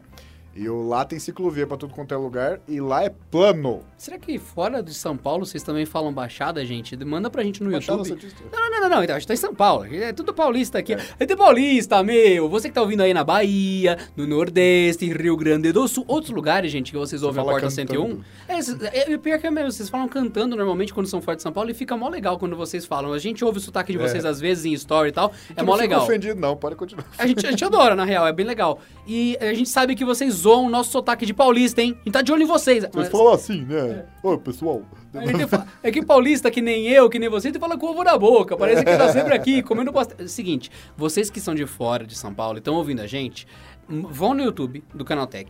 E lá tem ciclovia pra tudo quanto é lugar, e lá é plano. Será que fora de São Paulo vocês também falam baixada, gente? Manda pra gente no Baixada YouTube. Não, não, não, não, não, então a gente tá em São Paulo, é tudo paulista aqui. É, tem paulista, meu, você que tá ouvindo aí na Bahia, no Nordeste, em Rio Grande do Sul, outros lugares, gente, que vocês ouvem a fala Porta cantando. 101. É, é, é pior que é mesmo, vocês falam cantando normalmente quando são fora de São Paulo e fica mó legal quando vocês falam. A gente ouve o sotaque de vocês às vezes em story e tal, é mó não legal. ofendido não, pode continuar. A gente, a gente adora, na real, é bem legal. E a gente sabe que vocês zoam o nosso sotaque de paulista, hein? Gente tá de olho em vocês. Vocês falam assim, né? Ô, pessoal. a gente fa- É que paulista, que nem eu, que nem você, tu fala com ovo na boca. Parece que tá sempre aqui, comendo pastel. Seguinte, vocês que são de fora de São Paulo e estão ouvindo a gente, vão no YouTube do Canaltech,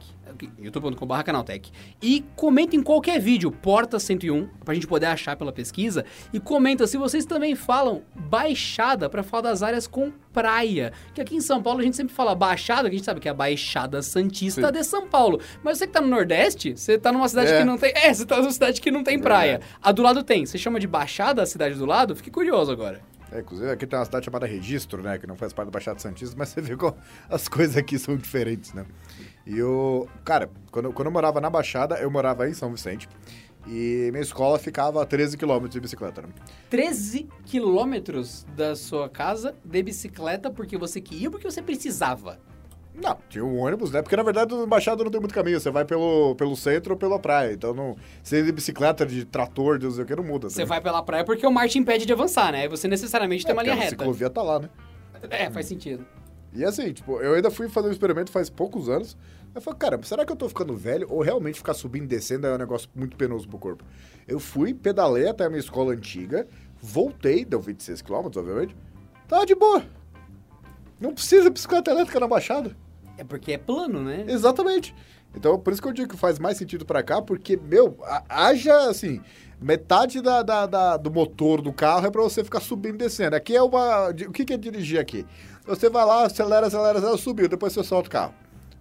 youtube.com.br Canaltech, e comentem qualquer vídeo, Porta 101, pra gente poder achar pela pesquisa, e comenta se vocês também falam baixada pra falar das áreas com praia. Que aqui em São Paulo a gente sempre fala baixada, que a gente sabe que é a Baixada Santista Sim. de São Paulo. Mas você que tá no Nordeste, você tá numa cidade É. que não tem. É, você tá numa cidade que não tem praia. A do lado tem. Você chama de Baixada a cidade do lado? Fiquei curioso agora. É, inclusive aqui tem uma cidade chamada Registro, né? Que não faz parte da Baixada Santista, *laughs* mas você vê como as coisas aqui são diferentes, né? E eu, cara, quando, quando eu morava na Baixada, eu morava em São Vicente. E minha escola ficava a 13 quilômetros de bicicleta, né? 13 quilômetros da sua casa de bicicleta porque você queria ou porque você precisava? Não, tinha um ônibus, né? Porque na verdade na Baixada não tem muito caminho. Você vai pelo, pelo centro ou pela praia. Então, não, se é de bicicleta, de trator, de não sei o que, não muda. Você né? vai pela praia porque o mar te impede de avançar, né? Você necessariamente tem uma Porque linha a reta. ciclovia tá lá, né? É, faz sentido. E assim, tipo, eu ainda fui fazer um experimento faz poucos anos. Eu falei, cara, será que eu tô ficando velho ou realmente ficar subindo e descendo é um negócio muito penoso pro corpo? Eu fui, pedalei até a minha escola antiga, voltei, deu 26 km, obviamente. Tava de boa. Não precisa de bicicleta elétrica na Baixada. É porque é plano, né? Exatamente. Então, por isso que eu digo que faz mais sentido pra cá, porque, meu, haja, assim, metade da, da- da- do motor do carro é pra você ficar subindo e descendo. Aqui é uma... O que que é dirigir aqui? Você vai lá, acelera, acelera, acelera, subiu, depois você solta o carro.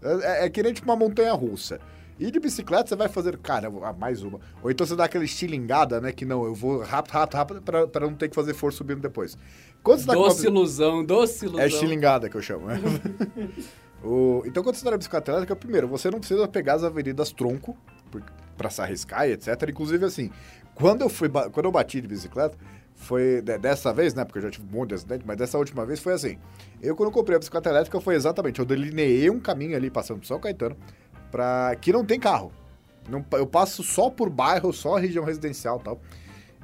É, é, é que nem tipo uma montanha-russa. E de bicicleta você vai fazer, cara, ah, mais uma. Ou então você dá aquela estilingada, né? Que não, eu vou rápido, rápido, rápido, pra, pra não ter que fazer força subindo depois. Quando você tá com uma Doce ilusão, doce ilusão. é estilingada que eu chamo, né? *laughs* O- então, quando você está na bicicleta elétrica, primeiro, você não precisa pegar as avenidas tronco pra se arriscar etc. Inclusive, assim, quando eu fui, quando eu bati de bicicleta, foi de- dessa vez, né? Porque eu já tive um monte de acidente, mas dessa última vez foi assim. Eu, quando comprei a bicicleta elétrica, foi exatamente, eu delineei um caminho ali, passando por São Caetano, pra que não tem carro. Não, eu passo só por bairro, só região residencial e tal.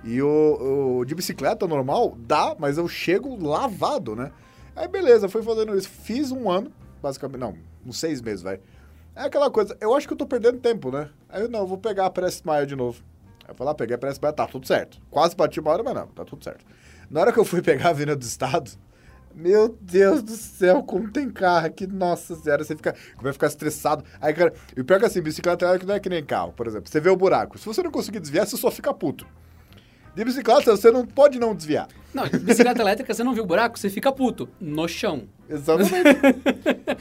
E o, o de bicicleta normal dá, mas eu chego lavado, né? Aí beleza, fui fazendo isso. Fiz um ano, basicamente, não, uns seis meses, vai. É aquela coisa, eu acho que eu tô perdendo tempo, né? Aí eu, não, eu vou pegar a Press Maia de novo. Aí eu fui lá, peguei a Press Maia, tá tudo certo. Quase bati uma hora, mas não, tá tudo certo. Na hora que eu fui pegar a Avenida do Estado, meu Deus do céu, como tem carro aqui, nossa senhora, você fica, vai ficar estressado. Aí, cara, e pior é que assim, bicicleta elétrica não é que nem carro, por exemplo. Você vê o buraco, se você não conseguir desviar, você só fica puto. De bicicleta, você não pode não desviar. Não, bicicleta elétrica, você não viu o buraco, você fica puto. No chão. Exatamente.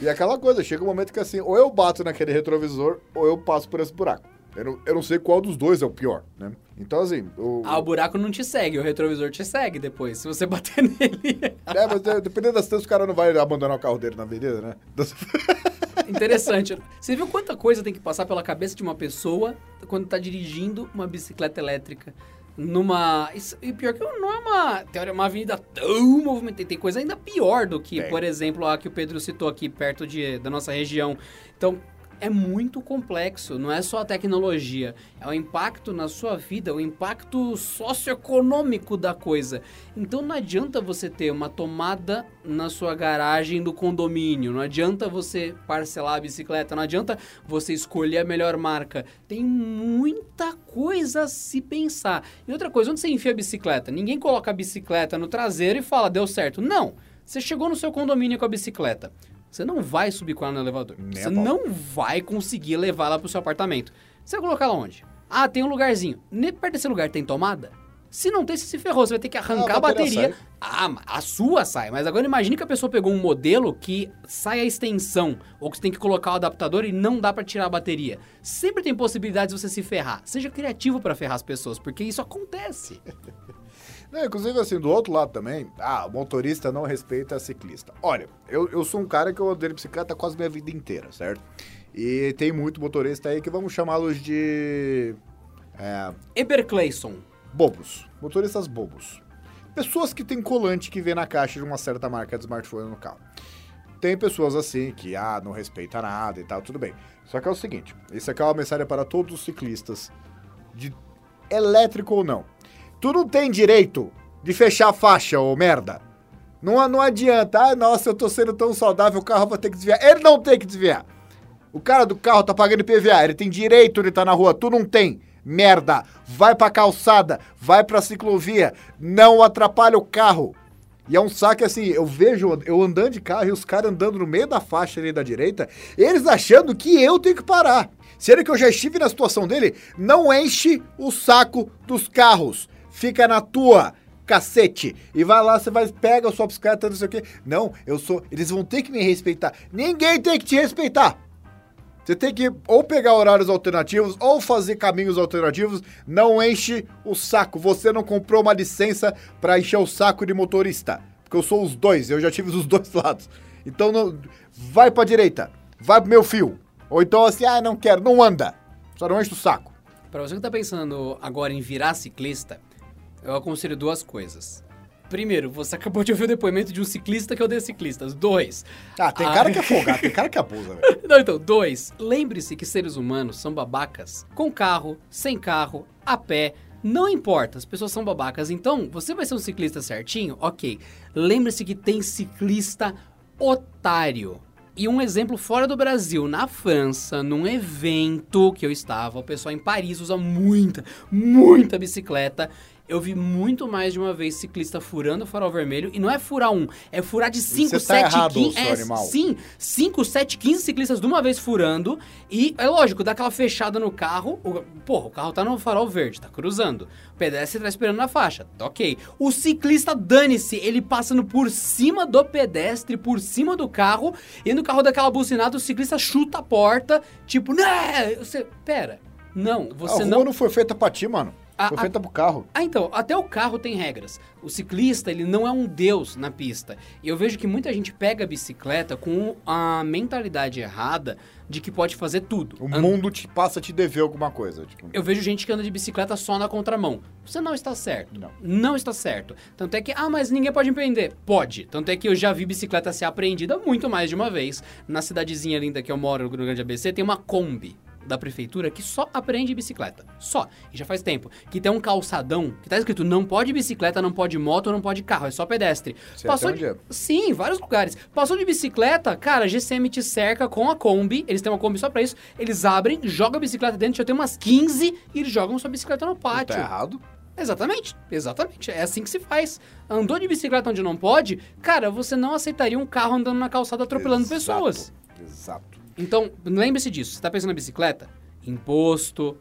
*laughs* e aquela coisa, chega um momento que assim, ou eu bato naquele retrovisor, ou eu passo por esse buraco. Eu não, eu não sei qual dos dois é o pior, né? Então, assim... O, Ah, o buraco não te segue, o retrovisor te segue depois, se você bater *laughs* nele. É, mas é, dependendo das tantas, o cara não vai abandonar o carro dele na avenida, né? *laughs* Interessante. Você viu quanta coisa tem que passar pela cabeça de uma pessoa quando tá dirigindo uma bicicleta elétrica? Numa. Isso, e pior que não é uma, teoria, uma avenida tão movimentada. Tem coisa ainda pior do que, Tem. por exemplo, a que o Pedro citou aqui, perto de, da nossa região. Então, é muito complexo. Não é só a tecnologia. É o impacto na sua vida, o impacto socioeconômico da coisa. Então, não adianta você ter uma tomada na sua garagem do condomínio. Não adianta você parcelar a bicicleta. Não adianta você escolher a melhor marca. Tem muita coisa a se pensar. E outra coisa, onde você enfia a bicicleta? Ninguém coloca a bicicleta no traseiro e fala, deu certo. Não. Você chegou no seu condomínio com a bicicleta. Você não vai subir com ela no elevador. Nem você a pau. não vai conseguir levar ela pro seu apartamento. Você vai colocar ela onde? Ah, tem um lugarzinho. Ne- Perto desse lugar tem tomada? Se não tem, você se ferrou. Você vai ter que arrancar Ah, a a bateria bateria. Ah, mas a sua sai. Mas agora imagine que a pessoa pegou um modelo que sai a extensão. Ou que você tem que colocar o adaptador e não dá pra tirar a bateria. Sempre tem possibilidade de você se ferrar. Seja criativo pra ferrar as pessoas, porque isso acontece. *laughs* Não, inclusive, assim, do outro lado também, ah, o motorista não respeita ciclista. Olha, eu, eu sou um cara que eu de bicicleta quase minha vida inteira, certo? E tem muito motorista aí que vamos chamá-los de. É, Eber Clayson. bobos. Motoristas bobos. Pessoas que têm colante que vê na caixa de uma certa marca de smartphone no carro. Tem pessoas assim que, ah, não respeita nada e tal, tudo bem. Só que é o seguinte, isso aqui é uma mensagem para todos os ciclistas, de elétrico ou não. Tu não tem direito de fechar a faixa, ô merda. Não, não adianta, ah, nossa, eu tô sendo tão saudável, o carro vai ter que desviar. Ele não tem que desviar. O cara do carro tá pagando IPVA, ele tem direito de estar na rua, tu não tem. Merda, vai pra calçada, vai pra ciclovia, não atrapalha o carro. E é um saque assim, eu vejo eu andando de carro e os caras andando no meio da faixa ali da direita, eles achando que eu tenho que parar. Sendo que eu já estive na situação dele, não enche o saco dos carros. Fica na tua, cacete. E vai lá, você vai, pega a sua bicicleta, não sei o quê. Não, eu sou. Eles vão ter que me respeitar. Ninguém tem que te respeitar. Você tem que ou pegar horários alternativos ou fazer caminhos alternativos. Não enche o saco. Você não comprou uma licença pra encher o saco de motorista. Porque eu sou os dois, eu já tive dos dois *laughs* lados. Então não, vai pra direita, vai pro meu fio. Ou então assim, ah, não quero, não anda. Só não enche o saco. Pra você que tá pensando agora em virar ciclista, eu aconselho duas coisas. Primeiro, você acabou de ouvir o depoimento de um ciclista que odeia ciclistas. Dois. Ah, tem Ah. cara que é *laughs* folgado, tem cara que abusa, velho. Não, então, dois. Lembre-se que seres humanos são babacas. Com carro, sem carro, a pé. Não importa, as pessoas são babacas. Então, você vai ser um ciclista certinho? Ok. Lembre-se que tem ciclista otário. E um exemplo fora do Brasil, na França, num evento que eu estava, o pessoal em Paris usa muita, muita bicicleta. Eu vi muito mais de uma vez ciclista furando o farol vermelho. E não é furar um, é furar de 5, Você tá 7, errado, 15. seu É, animal. sim, 5, 7, 15 ciclistas de uma vez furando. E é lógico, dá aquela fechada no carro. O, porra, o carro tá no farol verde, tá cruzando. O pedestre tá esperando na faixa, tá ok. O ciclista, dane-se, ele passando por cima do pedestre, por cima do carro. E no carro daquela bucinada, o ciclista chuta a porta, tipo, né? Você, pera. Não, você a rua não não... foi feita pra ti, mano. A- foi feita pro carro. ah, então, até o carro tem regras. O ciclista, ele não é um deus na pista. E eu vejo que muita gente pega a bicicleta com a mentalidade errada de que pode fazer tudo. O And- mundo te passa a te dever alguma coisa. Tipo, Eu vejo gente que anda de bicicleta só na contramão. Você não está certo. Não. está certo. Tanto é que, ah, mas ninguém pode empreender. Pode. Tanto é que eu já vi bicicleta ser apreendida muito mais de uma vez. Na cidadezinha linda que eu moro, no Grande ABC, tem uma Kombi da prefeitura que só apreende bicicleta. Só. E já faz tempo. Que tem um calçadão que tá escrito não pode bicicleta, não pode moto, não pode carro, é só pedestre. Sei Passou de... é. Sim, vários lugares. Passou de bicicleta, cara, a GCM te cerca com a Kombi. Eles têm uma Kombi só pra isso. Eles abrem, jogam a bicicleta dentro, já tem umas 15 e eles jogam sua bicicleta no pátio. tá errado. Exatamente, exatamente. É assim que se faz. Andou de bicicleta onde não pode, cara, você não aceitaria um carro andando na calçada atropelando Exato. pessoas. Exato. Então, lembre-se disso. Você tá pensando na bicicleta? Imposto,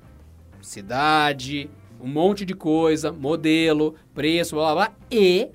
cidade, um monte de coisa, modelo, preço, blá blá blá. E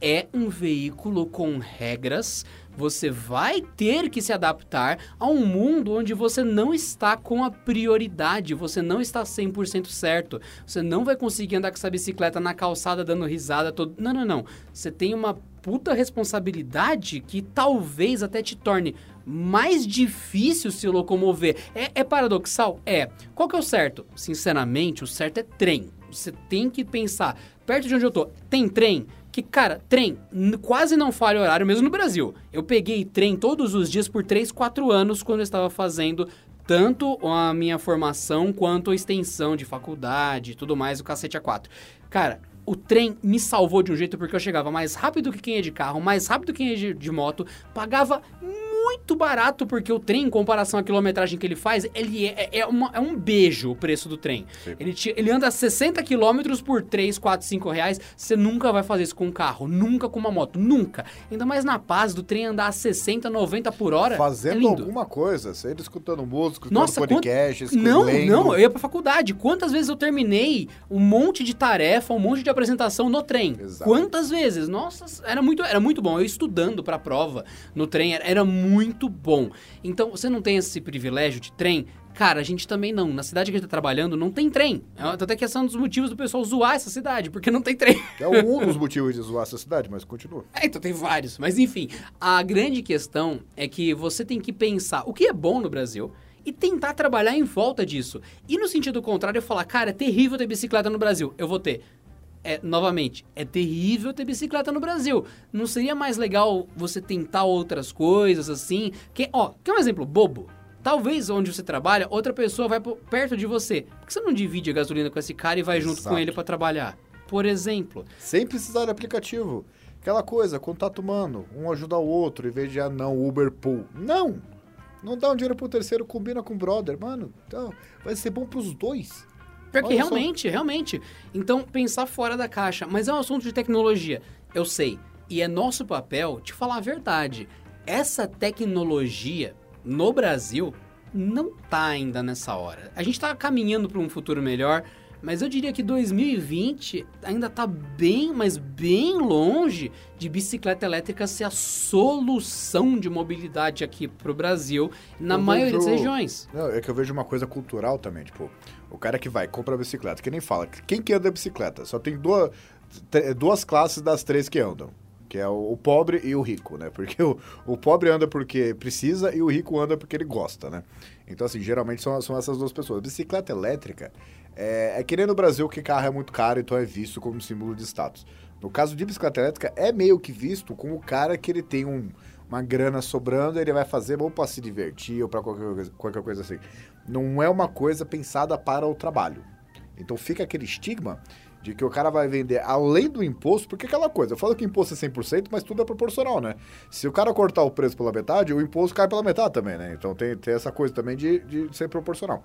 é um veículo com regras. Você vai ter que se adaptar a um mundo onde você não está com a prioridade, você não está 100% certo. Você não vai conseguir andar com essa bicicleta na calçada dando risada todo. Não, não, não. Você tem uma puta responsabilidade que talvez até te torne mais difícil se locomover. É, é paradoxal? É. Qual que é o certo? Sinceramente, o certo é trem. Você tem que pensar, perto de onde eu tô, tem trem? Que, cara, trem quase não falha horário, mesmo no Brasil. Eu peguei trem todos os dias por 3, 4 anos quando eu estava fazendo tanto a minha formação quanto a extensão de faculdade e tudo mais, o cacete a 4. Cara, o trem me salvou de um jeito porque eu chegava mais rápido que quem é de carro, mais rápido que quem é de, de moto, pagava muito barato porque o trem, em comparação à quilometragem que ele faz, ele é, é, uma- é um beijo o preço do trem. Ele, te- ele anda 60 quilômetros por 3, 4, 5 reais. Você nunca vai fazer isso com um carro, nunca com uma moto, nunca. Ainda mais na paz do trem andar a 60, 90 por hora. é Fazendo lindo. alguma coisa, sempre escutando música, escutando Nossa, podcast, quant... não, não, eu ia pra faculdade. Quantas vezes eu terminei um monte de tarefa, um monte de apresentação no trem? Exato. Quantas vezes? Nossa, era muito, era muito bom. Eu estudando pra prova no trem era, era muito bom. Então, você não tem esse privilégio de trem? Cara, a gente também não. Na cidade que a gente tá trabalhando, não tem trem. É, Tanto é que é um dos motivos do pessoal zoar essa cidade, porque não tem trem. É um dos motivos de zoar essa cidade, mas continua. É, então tem vários. Mas enfim, a grande questão é que você tem que pensar o que é bom no Brasil e tentar trabalhar em volta disso. E no sentido contrário, falar, cara, é terrível ter bicicleta no Brasil. Eu vou ter. É, novamente, é terrível ter bicicleta no Brasil. Não seria mais legal você tentar outras coisas assim? Que, ó, quer um exemplo bobo? Talvez onde você trabalha, outra pessoa vai perto de você. Por que você não divide a gasolina com esse cara e vai junto com Exato. ele pra trabalhar? Por exemplo. Sem precisar de aplicativo. Aquela coisa, contato humano, um ajuda o outro, em vez de, ah, não, Uber Pool. Não! Não dá um dinheiro pro terceiro, combina com o brother. Mano, então, vai ser bom pros dois. Pior que Olha só. realmente, realmente. Então, pensar fora da caixa. Mas é um assunto de tecnologia. Eu sei. E é nosso papel te falar a verdade. Essa tecnologia no Brasil não tá ainda nessa hora. A gente tá caminhando para um futuro melhor, mas eu diria que 2020 ainda tá bem, mas bem longe de bicicleta elétrica ser a solução de mobilidade aqui pro Brasil, na Eu maioria das vejo- regiões. Não, é que eu vejo uma coisa cultural também, tipo, o cara que vai, compra a bicicleta, que nem fala, quem que anda de bicicleta? Só tem duas, duas classes das três que andam, que é o, o pobre e o rico, né? Porque o, o pobre anda porque precisa e o rico anda porque ele gosta, né? Então, assim, geralmente são, são essas duas pessoas. Bicicleta elétrica é, é que nem no Brasil que carro é muito caro, então é visto como símbolo de status. No caso de bicicleta elétrica, é meio que visto como o cara que ele tem um, uma grana sobrando, ele vai fazer ou para se divertir ou para qualquer, coisa- qualquer coisa assim. Não é uma coisa pensada para o trabalho. Então fica aquele estigma de que o cara vai vender além do imposto, porque aquela coisa, eu falo que imposto é 100%, mas tudo é proporcional, né? Se o cara cortar o preço pela metade, o imposto cai pela metade também, né? Então tem, tem essa coisa também de, de ser proporcional.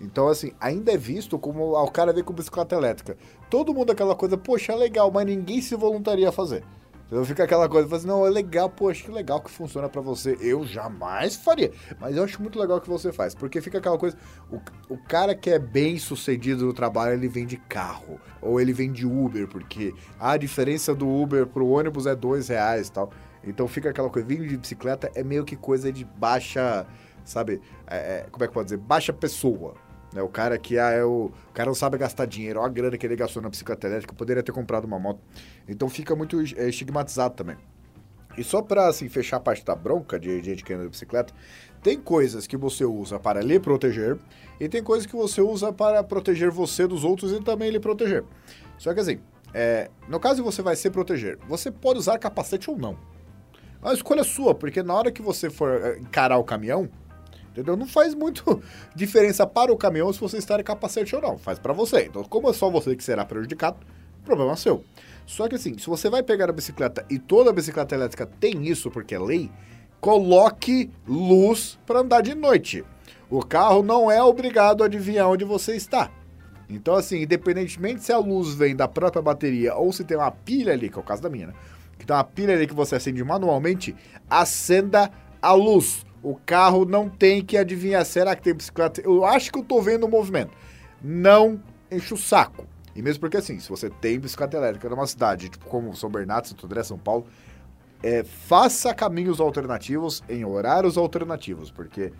Então, assim, ainda é visto como ah, o cara vem com bicicleta elétrica. Todo mundo aquela coisa, poxa, é legal, mas ninguém se voluntaria a fazer. Então fica aquela coisa, assim, não, é legal, poxa, que legal que funciona pra você. Eu jamais faria. Mas eu acho muito legal que você faz. Porque fica aquela coisa, o, o cara que é bem sucedido no trabalho, ele vem de carro. Ou ele vem de Uber, porque a diferença do Uber pro ônibus é dois reais e tal. Então fica aquela coisa, vindo de bicicleta é meio que coisa de baixa, sabe? é, é, como é que pode dizer? Baixa pessoa. Né? O cara que ah, é o, o cara não sabe gastar dinheiro, olha a grana que ele gastou na elétrica, poderia ter comprado uma moto. Então fica muito é, estigmatizado também. E só pra assim, fechar a parte da bronca de gente que anda de bicicleta, tem coisas que você usa para lhe proteger e tem coisas que você usa para proteger você dos outros e também lhe proteger. Só que assim, é, no caso você vai se proteger, você pode usar capacete ou não. É uma escolha sua, porque na hora que você for é, encarar o caminhão, entendeu? Não faz muito *laughs* diferença para o caminhão se você estar em capacete ou não. Faz para você. Então, como é só você que será prejudicado, problema seu. Só que assim, se você vai pegar a bicicleta e toda bicicleta elétrica tem isso porque é lei, coloque luz para andar de noite. O carro não é obrigado a adivinhar onde você está. Então, assim, independentemente se a luz vem da própria bateria ou se tem uma pilha ali, que é o caso da minha, né? Que tem uma pilha ali que você acende manualmente, acenda a luz. O carro não tem que adivinhar, será que tem bicicleta? Eu acho que eu tô vendo o movimento. Não enche o saco. E mesmo porque, assim, se você tem bicicleta elétrica numa cidade, tipo como São Bernardo, Santo André, São Paulo, é, faça caminhos alternativos em horários alternativos, porque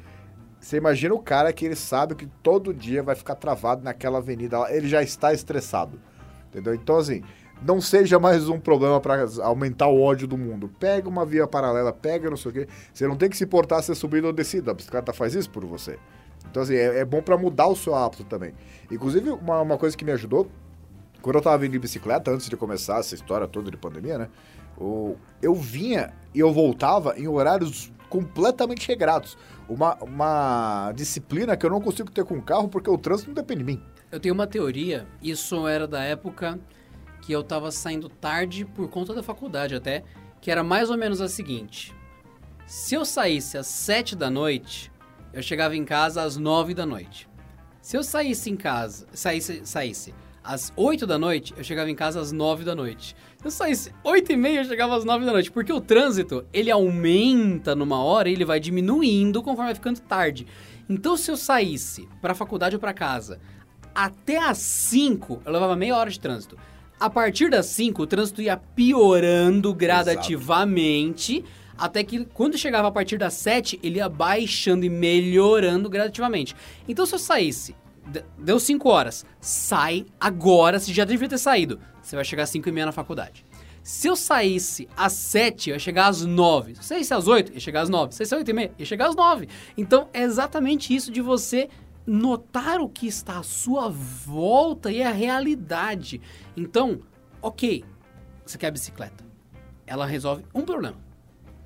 você imagina o cara que ele sabe que todo dia vai ficar travado naquela avenida lá, ele já está estressado, entendeu? Então, assim, não seja mais um problema para aumentar o ódio do mundo. Pega uma via paralela, pega não sei o quê. Você não tem que se importar se é subida ou descida. A bicicleta faz isso por você. Então, assim, é, é bom para mudar o seu hábito também. Inclusive, uma, uma coisa que me ajudou, quando eu tava vindo de bicicleta, antes de começar essa história toda de pandemia, né? Eu, eu vinha e eu voltava em horários completamente regrados. Uma, uma disciplina que eu não consigo ter com o carro porque o trânsito não depende de mim. Eu tenho uma teoria, isso era da época que eu tava saindo tarde por conta da faculdade até, que era mais ou menos a seguinte. Se eu saísse às 7 da noite, eu chegava em casa às 9 da noite. Se eu saísse em casa, saísse, saísse às 8 da noite, eu chegava em casa às 9 da noite. Se eu saísse 8 e meia, eu chegava às 9 da noite. Porque o trânsito, ele aumenta numa hora e ele vai diminuindo conforme vai ficando tarde. Então, se eu saísse para a faculdade ou para casa até às 5, eu levava meia hora de trânsito. A partir das 5, o trânsito ia piorando gradativamente, até que quando chegava a partir das 7, ele ia baixando e melhorando gradativamente. Então se eu saísse, de- deu 5 horas, sai agora, você já devia ter saído, você vai chegar às 5 e meia na faculdade. Se eu saísse às 7, eu ia chegar às 9. Se eu saísse às 8, ia chegar às 9. Se eu saísse às 8 e meia, ia chegar às 9. Então, é exatamente isso de você notar o que está à sua volta e a realidade. Então, ok, você quer a bicicleta. Ela resolve um problema.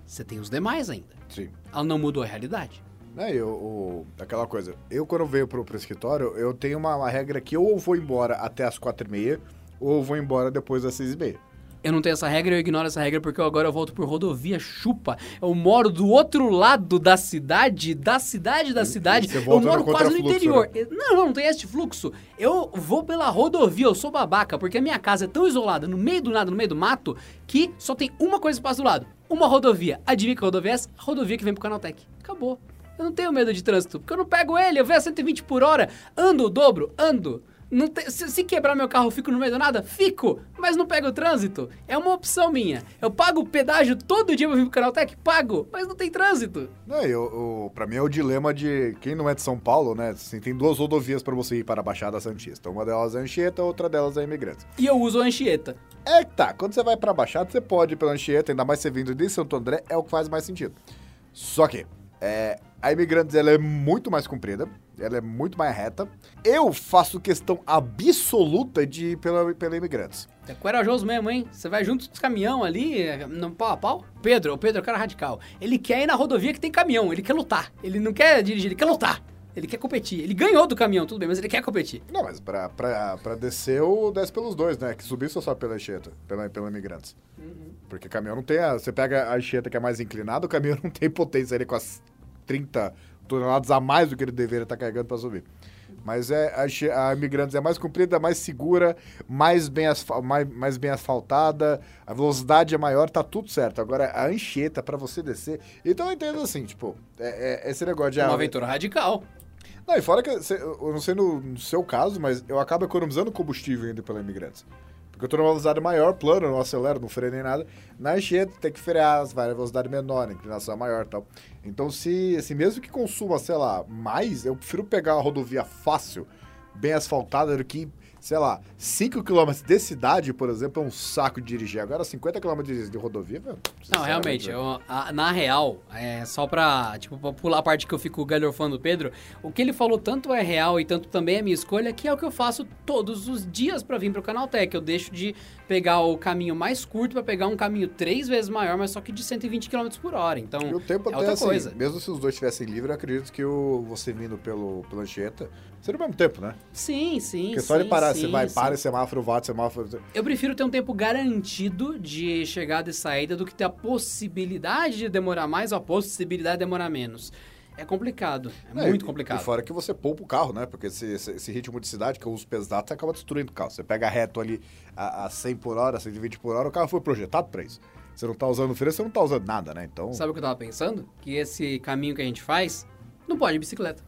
Você tem os demais ainda. Sim. Ela não mudou a realidade. Né, eu, o- aquela coisa, eu quando venho pro, pro escritório, eu tenho uma, uma regra que ou eu vou embora até as quatro e meia, ou eu vou embora depois das seis e meia. Eu não tenho essa regra, eu ignoro essa regra porque eu agora eu volto por rodovia chupa. Eu moro do outro lado da cidade, da cidade da cidade. Eu moro no quase no interior. né? Não, não, não tem esse fluxo. Eu vou pela rodovia, eu sou babaca, porque a minha casa é tão isolada, no meio do nada, no meio do mato, que só tem uma coisa que passa do lado. Uma rodovia. Adivinha que rodovia é essa? A rodovia que vem pro Canaltech. Acabou. Eu não tenho medo de trânsito, porque eu não pego ele, eu venho a 120 por hora, ando o dobro, ando. Te- se, se quebrar meu carro, eu fico no meio do nada? Fico, mas não pego o trânsito. É uma opção minha. Eu pago o pedágio todo dia pra vir pro Canaltech? Pago, mas não tem trânsito. Não, eu, eu, pra mim é o dilema de quem não é de São Paulo, né? Assim, tem duas rodovias pra você ir para a Baixada Santista. Uma delas é Anchieta, outra delas é Imigrantes. E eu uso a Anchieta. É que tá, quando você vai pra Baixada, você pode ir pela Anchieta, ainda mais você vindo de Santo André, é o que faz mais sentido. Só que, é, a Imigrantes, ela é muito mais comprida, ela é muito mais reta. Eu faço questão absoluta de ir pela, pela Imigrantes. É corajoso mesmo, hein? Você vai junto com os caminhão ali, no pau a pau. Pedro, o Pedro é o cara radical. Ele quer ir na rodovia que tem caminhão, ele quer lutar. Ele não quer dirigir, ele quer lutar. Ele quer competir. Ele ganhou do caminhão, tudo bem, mas ele quer competir. Não, mas pra, pra, pra descer, eu desce pelos dois, né? Que subir só sobe pela Anchieta, pela, pela Imigrantes. Porque caminhão não tem a... Você pega a Anchieta que é mais inclinada, o caminhão *laughs* não tem potência ali com as 30 toneladas a mais do que ele deveria estar carregando pra subir. Mas é, a, a Imigrantes é mais comprida, mais segura, mais bem, asfa- mais, mais bem asfaltada, a velocidade é maior, tá tudo certo. Agora, a Anchieta, pra você descer... Então eu entendo assim, tipo, é, é- esse negócio de... É ah, uma aventura radical. não, e fora que, eu não sei no, no seu caso, mas eu acabo economizando combustível indo pela Imigrantes. Porque eu tô numa velocidade maior, plano, não acelero, não freio nem nada. Na Anchieta tem que frear, vai na velocidade menor, inclinação maior e tal. Então, se, assim, mesmo que consuma, sei lá, mais, eu prefiro pegar uma rodovia fácil, bem asfaltada, do que, sei lá, 5 km de cidade, por exemplo, é um saco de dirigir. Agora, 50 km de, rodovia, velho. Não, realmente, eu- a- na real, é, só pra, tipo, pra pular a parte que eu fico galhofando o Pedro, o que ele falou tanto é real e tanto também é minha escolha, que é o que eu faço todos os dias pra vir pro Canaltech. Eu deixo de pegar o caminho mais curto pra pegar um caminho três vezes maior, mas só que de 120 km por hora. Então, E o tempo é até outra assim, coisa. mesmo se os dois estivessem livres, eu acredito que o, você vindo pelo, pela Anchieta seria o mesmo tempo, né? Sim, sim, Porque sim. só ele parar, sim, você vai, sim. para, semáforo, volta, semáforo. Eu prefiro ter um tempo garantido de chegada e saída do que ter a possibilidade de demorar mais ou a possibilidade de demorar menos. É complicado, é, É, muito e- complicado. E fora que você poupa o carro, né? Porque esse, esse- esse ritmo de cidade que eu uso pesado, você acaba destruindo o carro. Você pega reto ali a, a 100 por hora, 120 por hora, o carro foi projetado pra isso. Você não tá usando freio, você não tá usando nada, né? Então. Sabe o que eu tava pensando? Que esse caminho que a gente faz, não pode de bicicleta.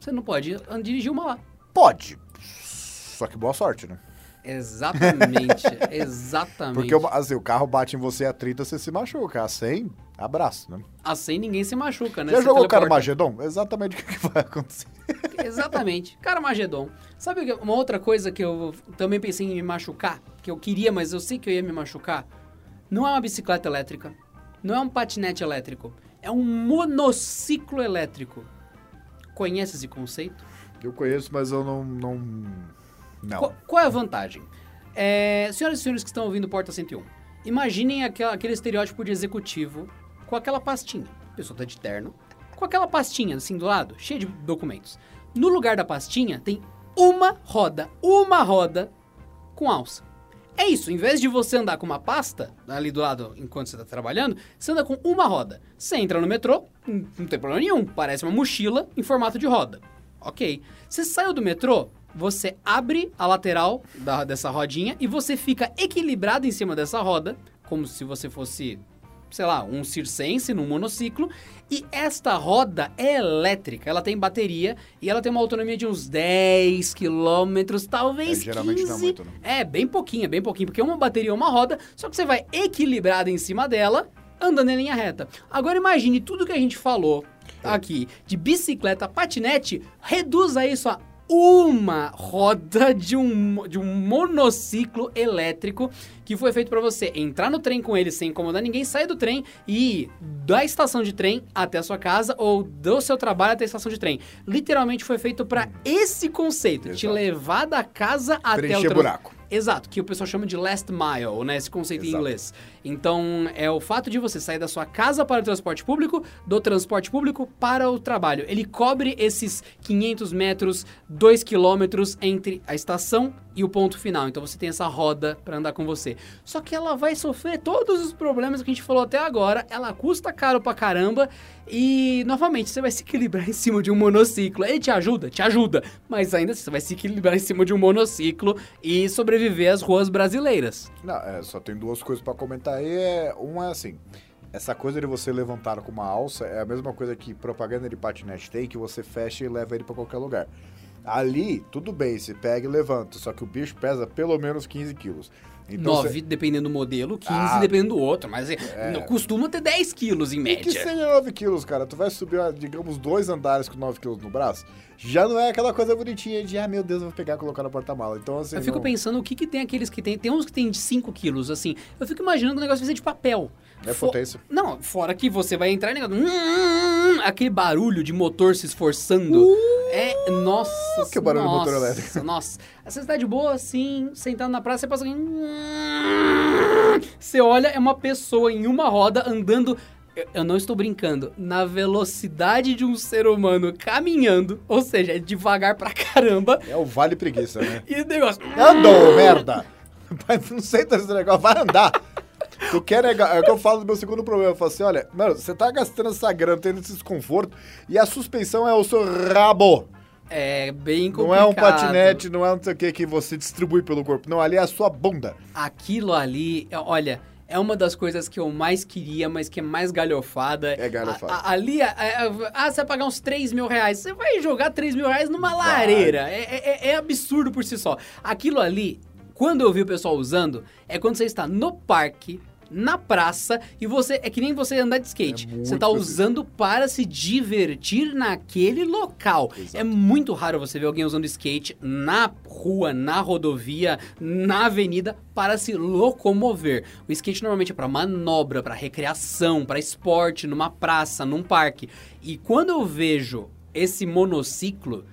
Você não pode dirigir uma lá. Pode. Só que boa sorte, né? Exatamente, *laughs* exatamente. Porque assim, o carro bate em você a 30, você se machuca. A 100, abraço, né? A 100 ninguém se machuca, né? Já Você jogou teleporta. Carmageddon? Exatamente o que, vai acontecer. *laughs* Exatamente. Carmageddon. Sabe uma outra coisa que eu também pensei em me machucar? Que eu queria, mas eu sei que eu ia me machucar? Não é uma bicicleta elétrica. Não é um patinete elétrico. É um monociclo elétrico. Conhece esse conceito? Eu conheço, mas eu não. Não. Não. Qual, qual é a vantagem? É, senhoras e senhores que estão ouvindo Porta 101, imaginem aquela- aquele estereótipo de executivo com aquela pastinha. A pessoa tá de terno, com aquela pastinha assim do lado, cheia de documentos. No lugar da pastinha tem uma roda, uma roda com alça. É isso, em vez de você andar com uma pasta ali do lado enquanto você está trabalhando, você anda com uma roda. Você entra no metrô, não tem problema nenhum, parece uma mochila em formato de roda. Ok. Você saiu do metrô, você abre a lateral da- dessa rodinha e você fica equilibrado em cima dessa roda, como se você fosse, sei lá, um circense num monociclo. E esta roda é elétrica, ela tem bateria e ela tem uma autonomia de uns 10 quilômetros, talvez É, geralmente não é 15. muito, né? É, bem pouquinho, é bem pouquinho, porque uma bateria é uma roda, só que você vai equilibrado em cima dela, andando em linha reta. Agora imagine tudo que a gente falou aqui de bicicleta, patinete, reduza isso a uma roda de um, de um monociclo elétrico que foi feito para você entrar no trem com ele sem incomodar ninguém, sair do trem e ir da estação de trem até a sua casa ou do seu trabalho até a estação de trem. Literalmente foi feito para esse conceito, te Exato. levar da casa até o trans- buraco. Exato, que o pessoal chama de last mile, né? Esse conceito em Exato. inglês. Então, é o fato de você sair da sua casa para o transporte público, do transporte público para o trabalho. Ele cobre esses 500 metros, 2 quilômetros entre a estação e o ponto final. Então, você tem essa roda para andar com você. Só que ela vai sofrer todos os problemas que a gente falou até agora. Ela custa caro pra caramba e, novamente, você vai se equilibrar *laughs* em cima de um monociclo. Ele te ajuda? Te ajuda. Mas ainda assim, você vai se equilibrar em cima de um monociclo e sobreviver às ruas brasileiras. Não, é, só tem duas coisas pra comentar aí. É, uma é assim. Essa coisa de você levantar com uma alça é a mesma coisa que propaganda de patinete tem, que você fecha e leva ele pra qualquer lugar. Ali, tudo bem, você pega e levanta, só que o bicho pesa pelo menos 15 quilos. Então, 9 você- dependendo do modelo, 15 Ah. dependendo do outro. Mas é, não costuma ter 10 quilos em E que média. seja 9 quilos, cara. Tu vai subir, digamos, dois andares com 9 quilos no braço. Já não é aquela coisa bonitinha de, ah, meu Deus, eu vou pegar e colocar no porta-mala. Então, assim. Eu fico não- pensando o que, que tem aqueles que tem. Tem uns que tem de 5 quilos, assim. Eu fico imaginando que o negócio vai ser de papel. É Fo- potência. Não, fora que você vai entrar e negócio. hum, aquele barulho de motor se esforçando. é. Nossa. Uh, que barulho de nossa, motor elétrico. *laughs* Nossa. Você está de boa, assim, sentado na praça, você passa. Você olha, é uma pessoa em uma roda andando. Eu- não estou brincando. Na velocidade de um ser humano caminhando. Ou seja, é devagar pra caramba. É o vale preguiça, né? *laughs* E o negócio. Andou, merda! Não senta esse negócio, vai andar. Tu quer negar? É o que eu falo do meu segundo problema. Eu falo assim: olha, mano, você tá gastando essa grana, tendo esse desconforto, e a suspensão é o seu rabo. É bem complicado. Não é um patinete, não é não sei o que que você distribui pelo corpo. Não, ali é a sua bunda. Aquilo ali, olha, é uma das coisas que eu mais queria, mas que é mais galhofada. É galhofada. A- a- ali, a- a- ah, você vai pagar uns 3 mil reais. Você vai jogar 3 mil reais numa lareira. É, é- é absurdo por si só. Aquilo ali, quando eu vi o pessoal usando, é quando você está no parque. Na praça, e você. É que nem você andar de skate. É você tá usando para se divertir naquele local. Exato. É muito raro você ver alguém usando skate na rua, na rodovia, na avenida para se locomover. O skate normalmente é para manobra, para recreação, para esporte, numa praça, num parque. E quando eu vejo esse monociclo,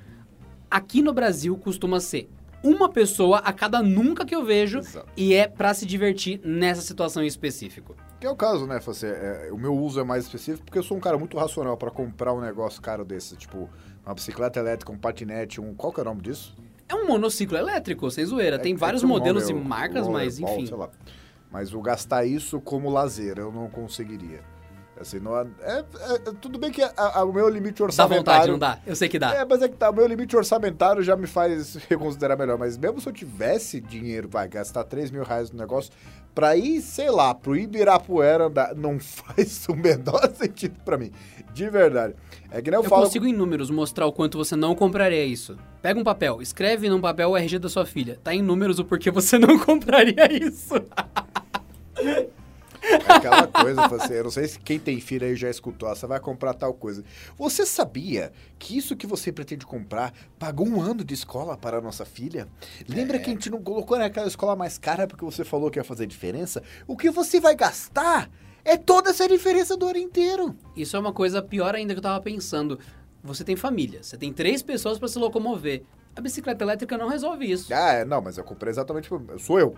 aqui no Brasil costuma ser uma pessoa a cada nunca que eu vejo Exato. e é para se divertir nessa situação em específico. Que é o caso, né? Você, é, o meu uso é mais específico porque eu sou um cara muito racional pra comprar um negócio caro desse. Tipo, uma bicicleta elétrica, um patinete, um. Qual que é o nome disso? É um monociclo elétrico, sem zoeira. Tem É- vários é que o modelos nome e é marcas, mas Rollerball, enfim. sei lá. Mas o gastar isso como lazer, eu não conseguiria. Assim, não, é, é- é- tudo bem que a- a- o meu limite Dá orçamentário... vontade, não dá? Eu sei que dá. É, mas é que tá, o meu limite orçamentário já me faz reconsiderar melhor. Mas mesmo se eu tivesse dinheiro, vai gastar 3 mil reais no negócio, pra ir, sei lá, pro Ibirapuera andar, não *laughs* faz o menor sentido pra mim. De verdade. É que nem eu, Eu falo. consigo em números mostrar o quanto você não compraria isso. Pega um papel, escreve num papel o RG da sua filha. Tá em números o porquê você não *laughs* compraria isso. *laughs* É aquela coisa, você, eu não sei se quem tem filho aí já escutou, ah, você vai comprar tal coisa. Você sabia que isso que você pretende comprar pagou um ano de escola para a nossa filha? Lembra que a gente não colocou naquela escola mais cara porque você falou que ia fazer diferença? O que você vai gastar é toda essa diferença do ano inteiro. Isso é uma coisa pior ainda que eu tava pensando. Você tem família, você tem três pessoas pra se locomover. A bicicleta elétrica não resolve isso. Ah, é, não, mas eu comprei exatamente. Sou eu.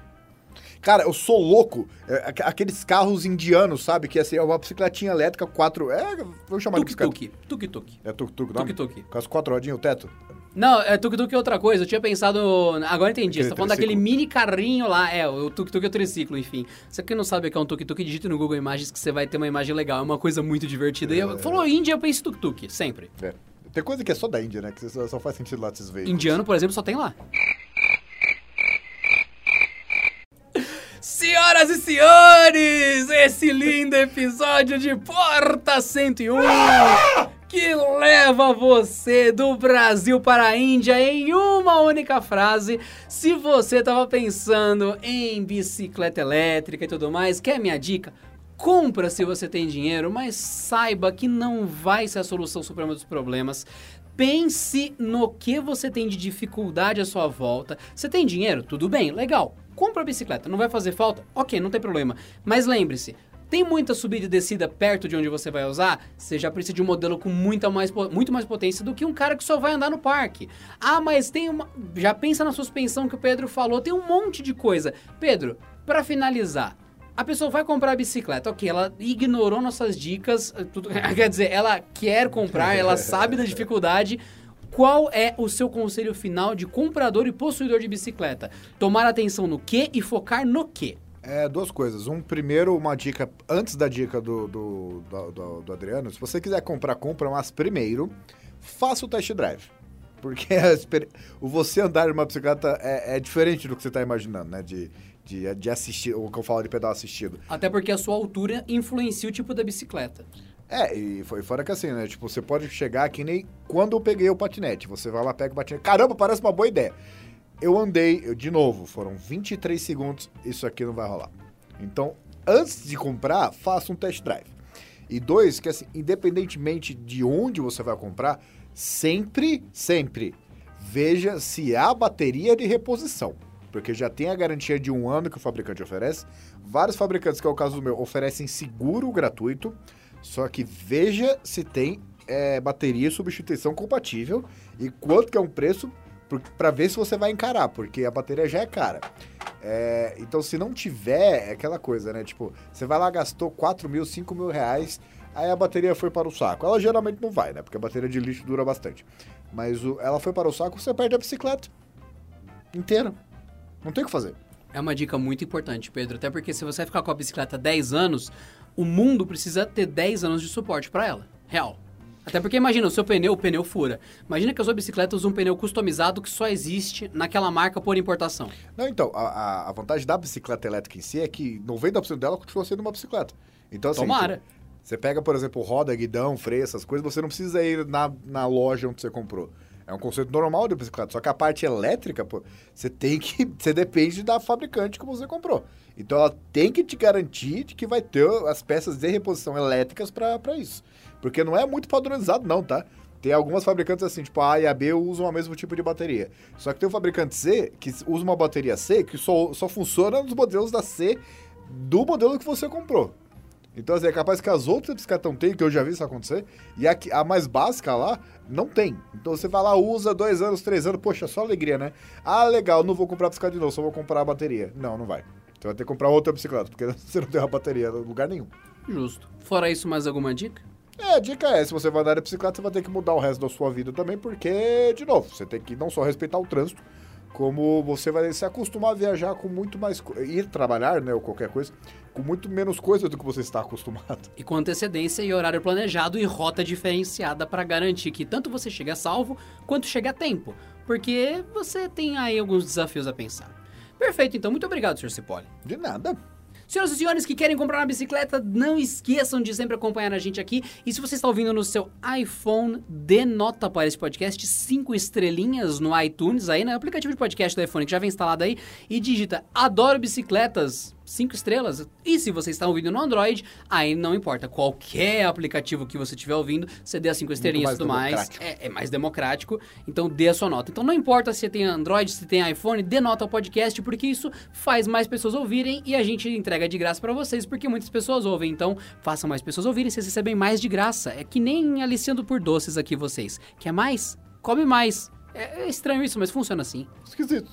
Cara, eu sou louco. É, aqu- aqueles carros indianos, sabe? Que assim, é uma bicicletinha elétrica, quatro. É, vou chamar de bicicleta. Tuk-tuk. Tuk-tuk. É tuk-tuk, não? Tuk-tuk. Com as quatro rodinhas, o teto? Não, é tuk-tuk é outra coisa. Eu tinha pensado. Agora entendi. Você tá Aquele falando daquele mini carrinho lá. É, o tuk-tuk é o triciclo, enfim. Você que não sabe o que é um tuk-tuk, digite no Google Imagens que você vai ter uma imagem legal. É uma coisa muito divertida. E eu, falou Índia, eu penso tuk-tuk, sempre. É. Tem coisa que é só da Índia, né? Que só, só faz sentido lá desses veículos. Indiano, por exemplo, só tem lá. Senhoras e senhores, esse lindo episódio de Porta 101 que leva você do Brasil para a Índia em uma única frase. Se você estava pensando em bicicleta elétrica e tudo mais, quer minha dica? Compra se você tem dinheiro, mas saiba que não vai ser a solução suprema dos problemas. Pense no que você tem de dificuldade à sua volta. Você tem dinheiro? Tudo bem, legal. Compra a bicicleta, não vai fazer falta? Ok, não tem problema. Mas lembre-se, tem muita subida e descida perto de onde você vai usar? Você já precisa de um modelo com muita mais, muito mais potência do que um cara que só vai andar no parque. Ah, mas tem uma. Já pensa na suspensão que o Pedro falou, tem um monte de coisa. Pedro, para finalizar, a pessoa vai comprar a bicicleta, ok, ela ignorou nossas dicas, eh, tudo- *laughs* quer dizer, ela quer comprar, ela sabe da dificuldade. Qual é o seu conselho final de comprador e possuidor de bicicleta? Tomar atenção no que e focar no que? É, duas coisas. Um, primeiro, uma dica, antes da dica do, do, do, do- Adriano, se você quiser comprar, compra, mas primeiro, faça o test drive. Porque experi- o você andar numa bicicleta é, é diferente do que você está imaginando, né? De, de, de assistir, o que eu falo de pedal assistido. Até porque a sua altura influencia o tipo da bicicleta. É, e foi fora que assim, né? Tipo, você pode chegar que nem quando eu peguei o patinete. Você vai lá, pega o patinete. Caramba, parece uma boa ideia. Eu andei, eu, de novo, foram 23 segundos, isso aqui não vai rolar. Então, antes de comprar, faça um test drive. E dois, que assim, independentemente de onde você vai comprar, sempre, sempre, veja se há bateria de reposição. Porque já tem a garantia de um ano que o fabricante oferece. Vários fabricantes, que é o caso do meu, oferecem seguro gratuito. Só que veja se tem é, bateria e substituição compatível e quanto que é um preço para ver se você vai encarar, porque a bateria já é cara. É, então, se não tiver, é aquela coisa, né? Tipo, você vai lá, gastou 4 mil, 5 mil reais, aí a bateria foi para o saco. Ela geralmente não vai, né? Porque a bateria de lixo dura bastante. Mas o- ela foi para o saco, você perde a bicicleta inteira. Não tem o que fazer. É uma dica muito importante, Pedro. Até porque se você ficar com a bicicleta 10 anos, o mundo precisa ter 10 anos de suporte para ela. Real. Até porque imagina, o seu pneu, o pneu fura. Imagina que a sua bicicleta usa um pneu customizado que só existe naquela marca por importação. Não, então, a, a- vantagem da bicicleta elétrica em si é que 90% dela continua sendo uma bicicleta. Então, assim, Tomara. Você pega, por exemplo, roda, guidão, freio, essas coisas, você não precisa ir na, na loja onde você comprou. É um conceito normal de bicicleta. Só que a parte elétrica, pô, você tem que. *laughs* Você depende da fabricante que você comprou. Então ela tem que te garantir de que vai ter as peças de reposição elétricas para isso. Porque não é muito padronizado, não, tá? Tem algumas fabricantes assim, tipo a A e a B usam o mesmo tipo de bateria. Só que tem o fabricante C que usa uma bateria C que só, só funciona nos modelos da C do modelo que você comprou. Então, assim, é capaz que as outras bicicletas não têm, que eu já vi isso acontecer, e a, a mais básica lá não tem. Então você vai lá, usa dois anos, três anos, poxa, só alegria, né? Ah, legal, não vou comprar a bicicleta de novo, só vou comprar a bateria. Não, não vai. Você vai ter que comprar outra bicicleta, porque *laughs* você não tem uma bateria em lugar nenhum. Justo. Fora isso, mais alguma dica? É, a dica é, se você vai andar de bicicleta, você vai ter que mudar o resto da sua vida também, porque, de novo, você tem que não só respeitar o trânsito, como você vai se acostumar a viajar com muito mais... ir trabalhar, né, ou qualquer coisa, com muito menos coisa do que você está acostumado. E com antecedência e horário planejado e rota diferenciada para garantir que tanto você chegue a salvo quanto chegue a tempo. Porque você tem aí alguns desafios a pensar. Perfeito, então. Muito obrigado, Sr. Cipolli. De nada. Senhoras e senhores que querem comprar uma bicicleta, não esqueçam de sempre acompanhar a gente aqui. E se você está ouvindo no seu iPhone, dê nota para esse podcast, cinco estrelinhas no iTunes, aí no né? aplicativo de podcast do iPhone que já vem instalado aí, e digita Adoro Bicicletas cinco estrelas. E se você está ouvindo no Android, aí não importa. Qualquer aplicativo que você estiver ouvindo, você dê as cinco estrelinhas e tudo mais. É, é, mais democrático. Então dê a sua nota. Então não importa se tem Android, se tem iPhone, dê nota ao podcast, porque isso faz mais pessoas ouvirem e a gente entrega de graça para vocês, porque muitas pessoas ouvem. Então façam mais pessoas ouvirem, vocês recebem mais de graça. É que nem aliciando por doces aqui vocês. Quer mais? Come mais. É, é estranho isso, mas funciona assim. Esquisito.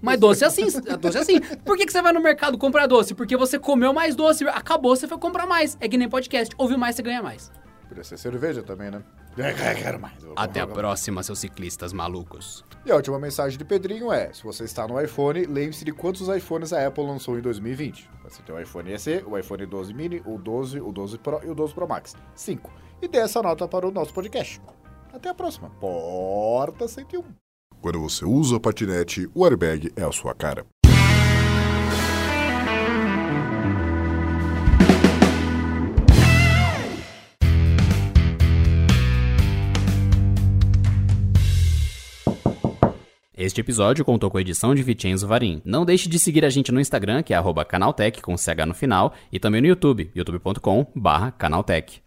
Mas doce é assim, doce é assim. Por que, que você vai no mercado comprar doce? Porque você comeu mais doce, acabou, você foi comprar mais. É que nem podcast, ouviu mais, você ganha mais. Podia ser cerveja também, né? Quero mais. Até a próxima, seus ciclistas malucos. E a última mensagem de Pedrinho é: se você está no iPhone, lembre-se de quantos iPhones a Apple lançou em 2020. Você tem o iPhone SE, o iPhone 12 mini, o 12, o 12 Pro e o 12 Pro Max. 5. E dê essa nota para o nosso podcast. Até a próxima. Porta 101. Quando você usa a patinete, o airbag é a sua cara. Este episódio contou com a edição de Vicenzo Varim. Não deixe de seguir a gente no Instagram, que é canaltech, com CH no final, e também no YouTube, youtube.com canaltech.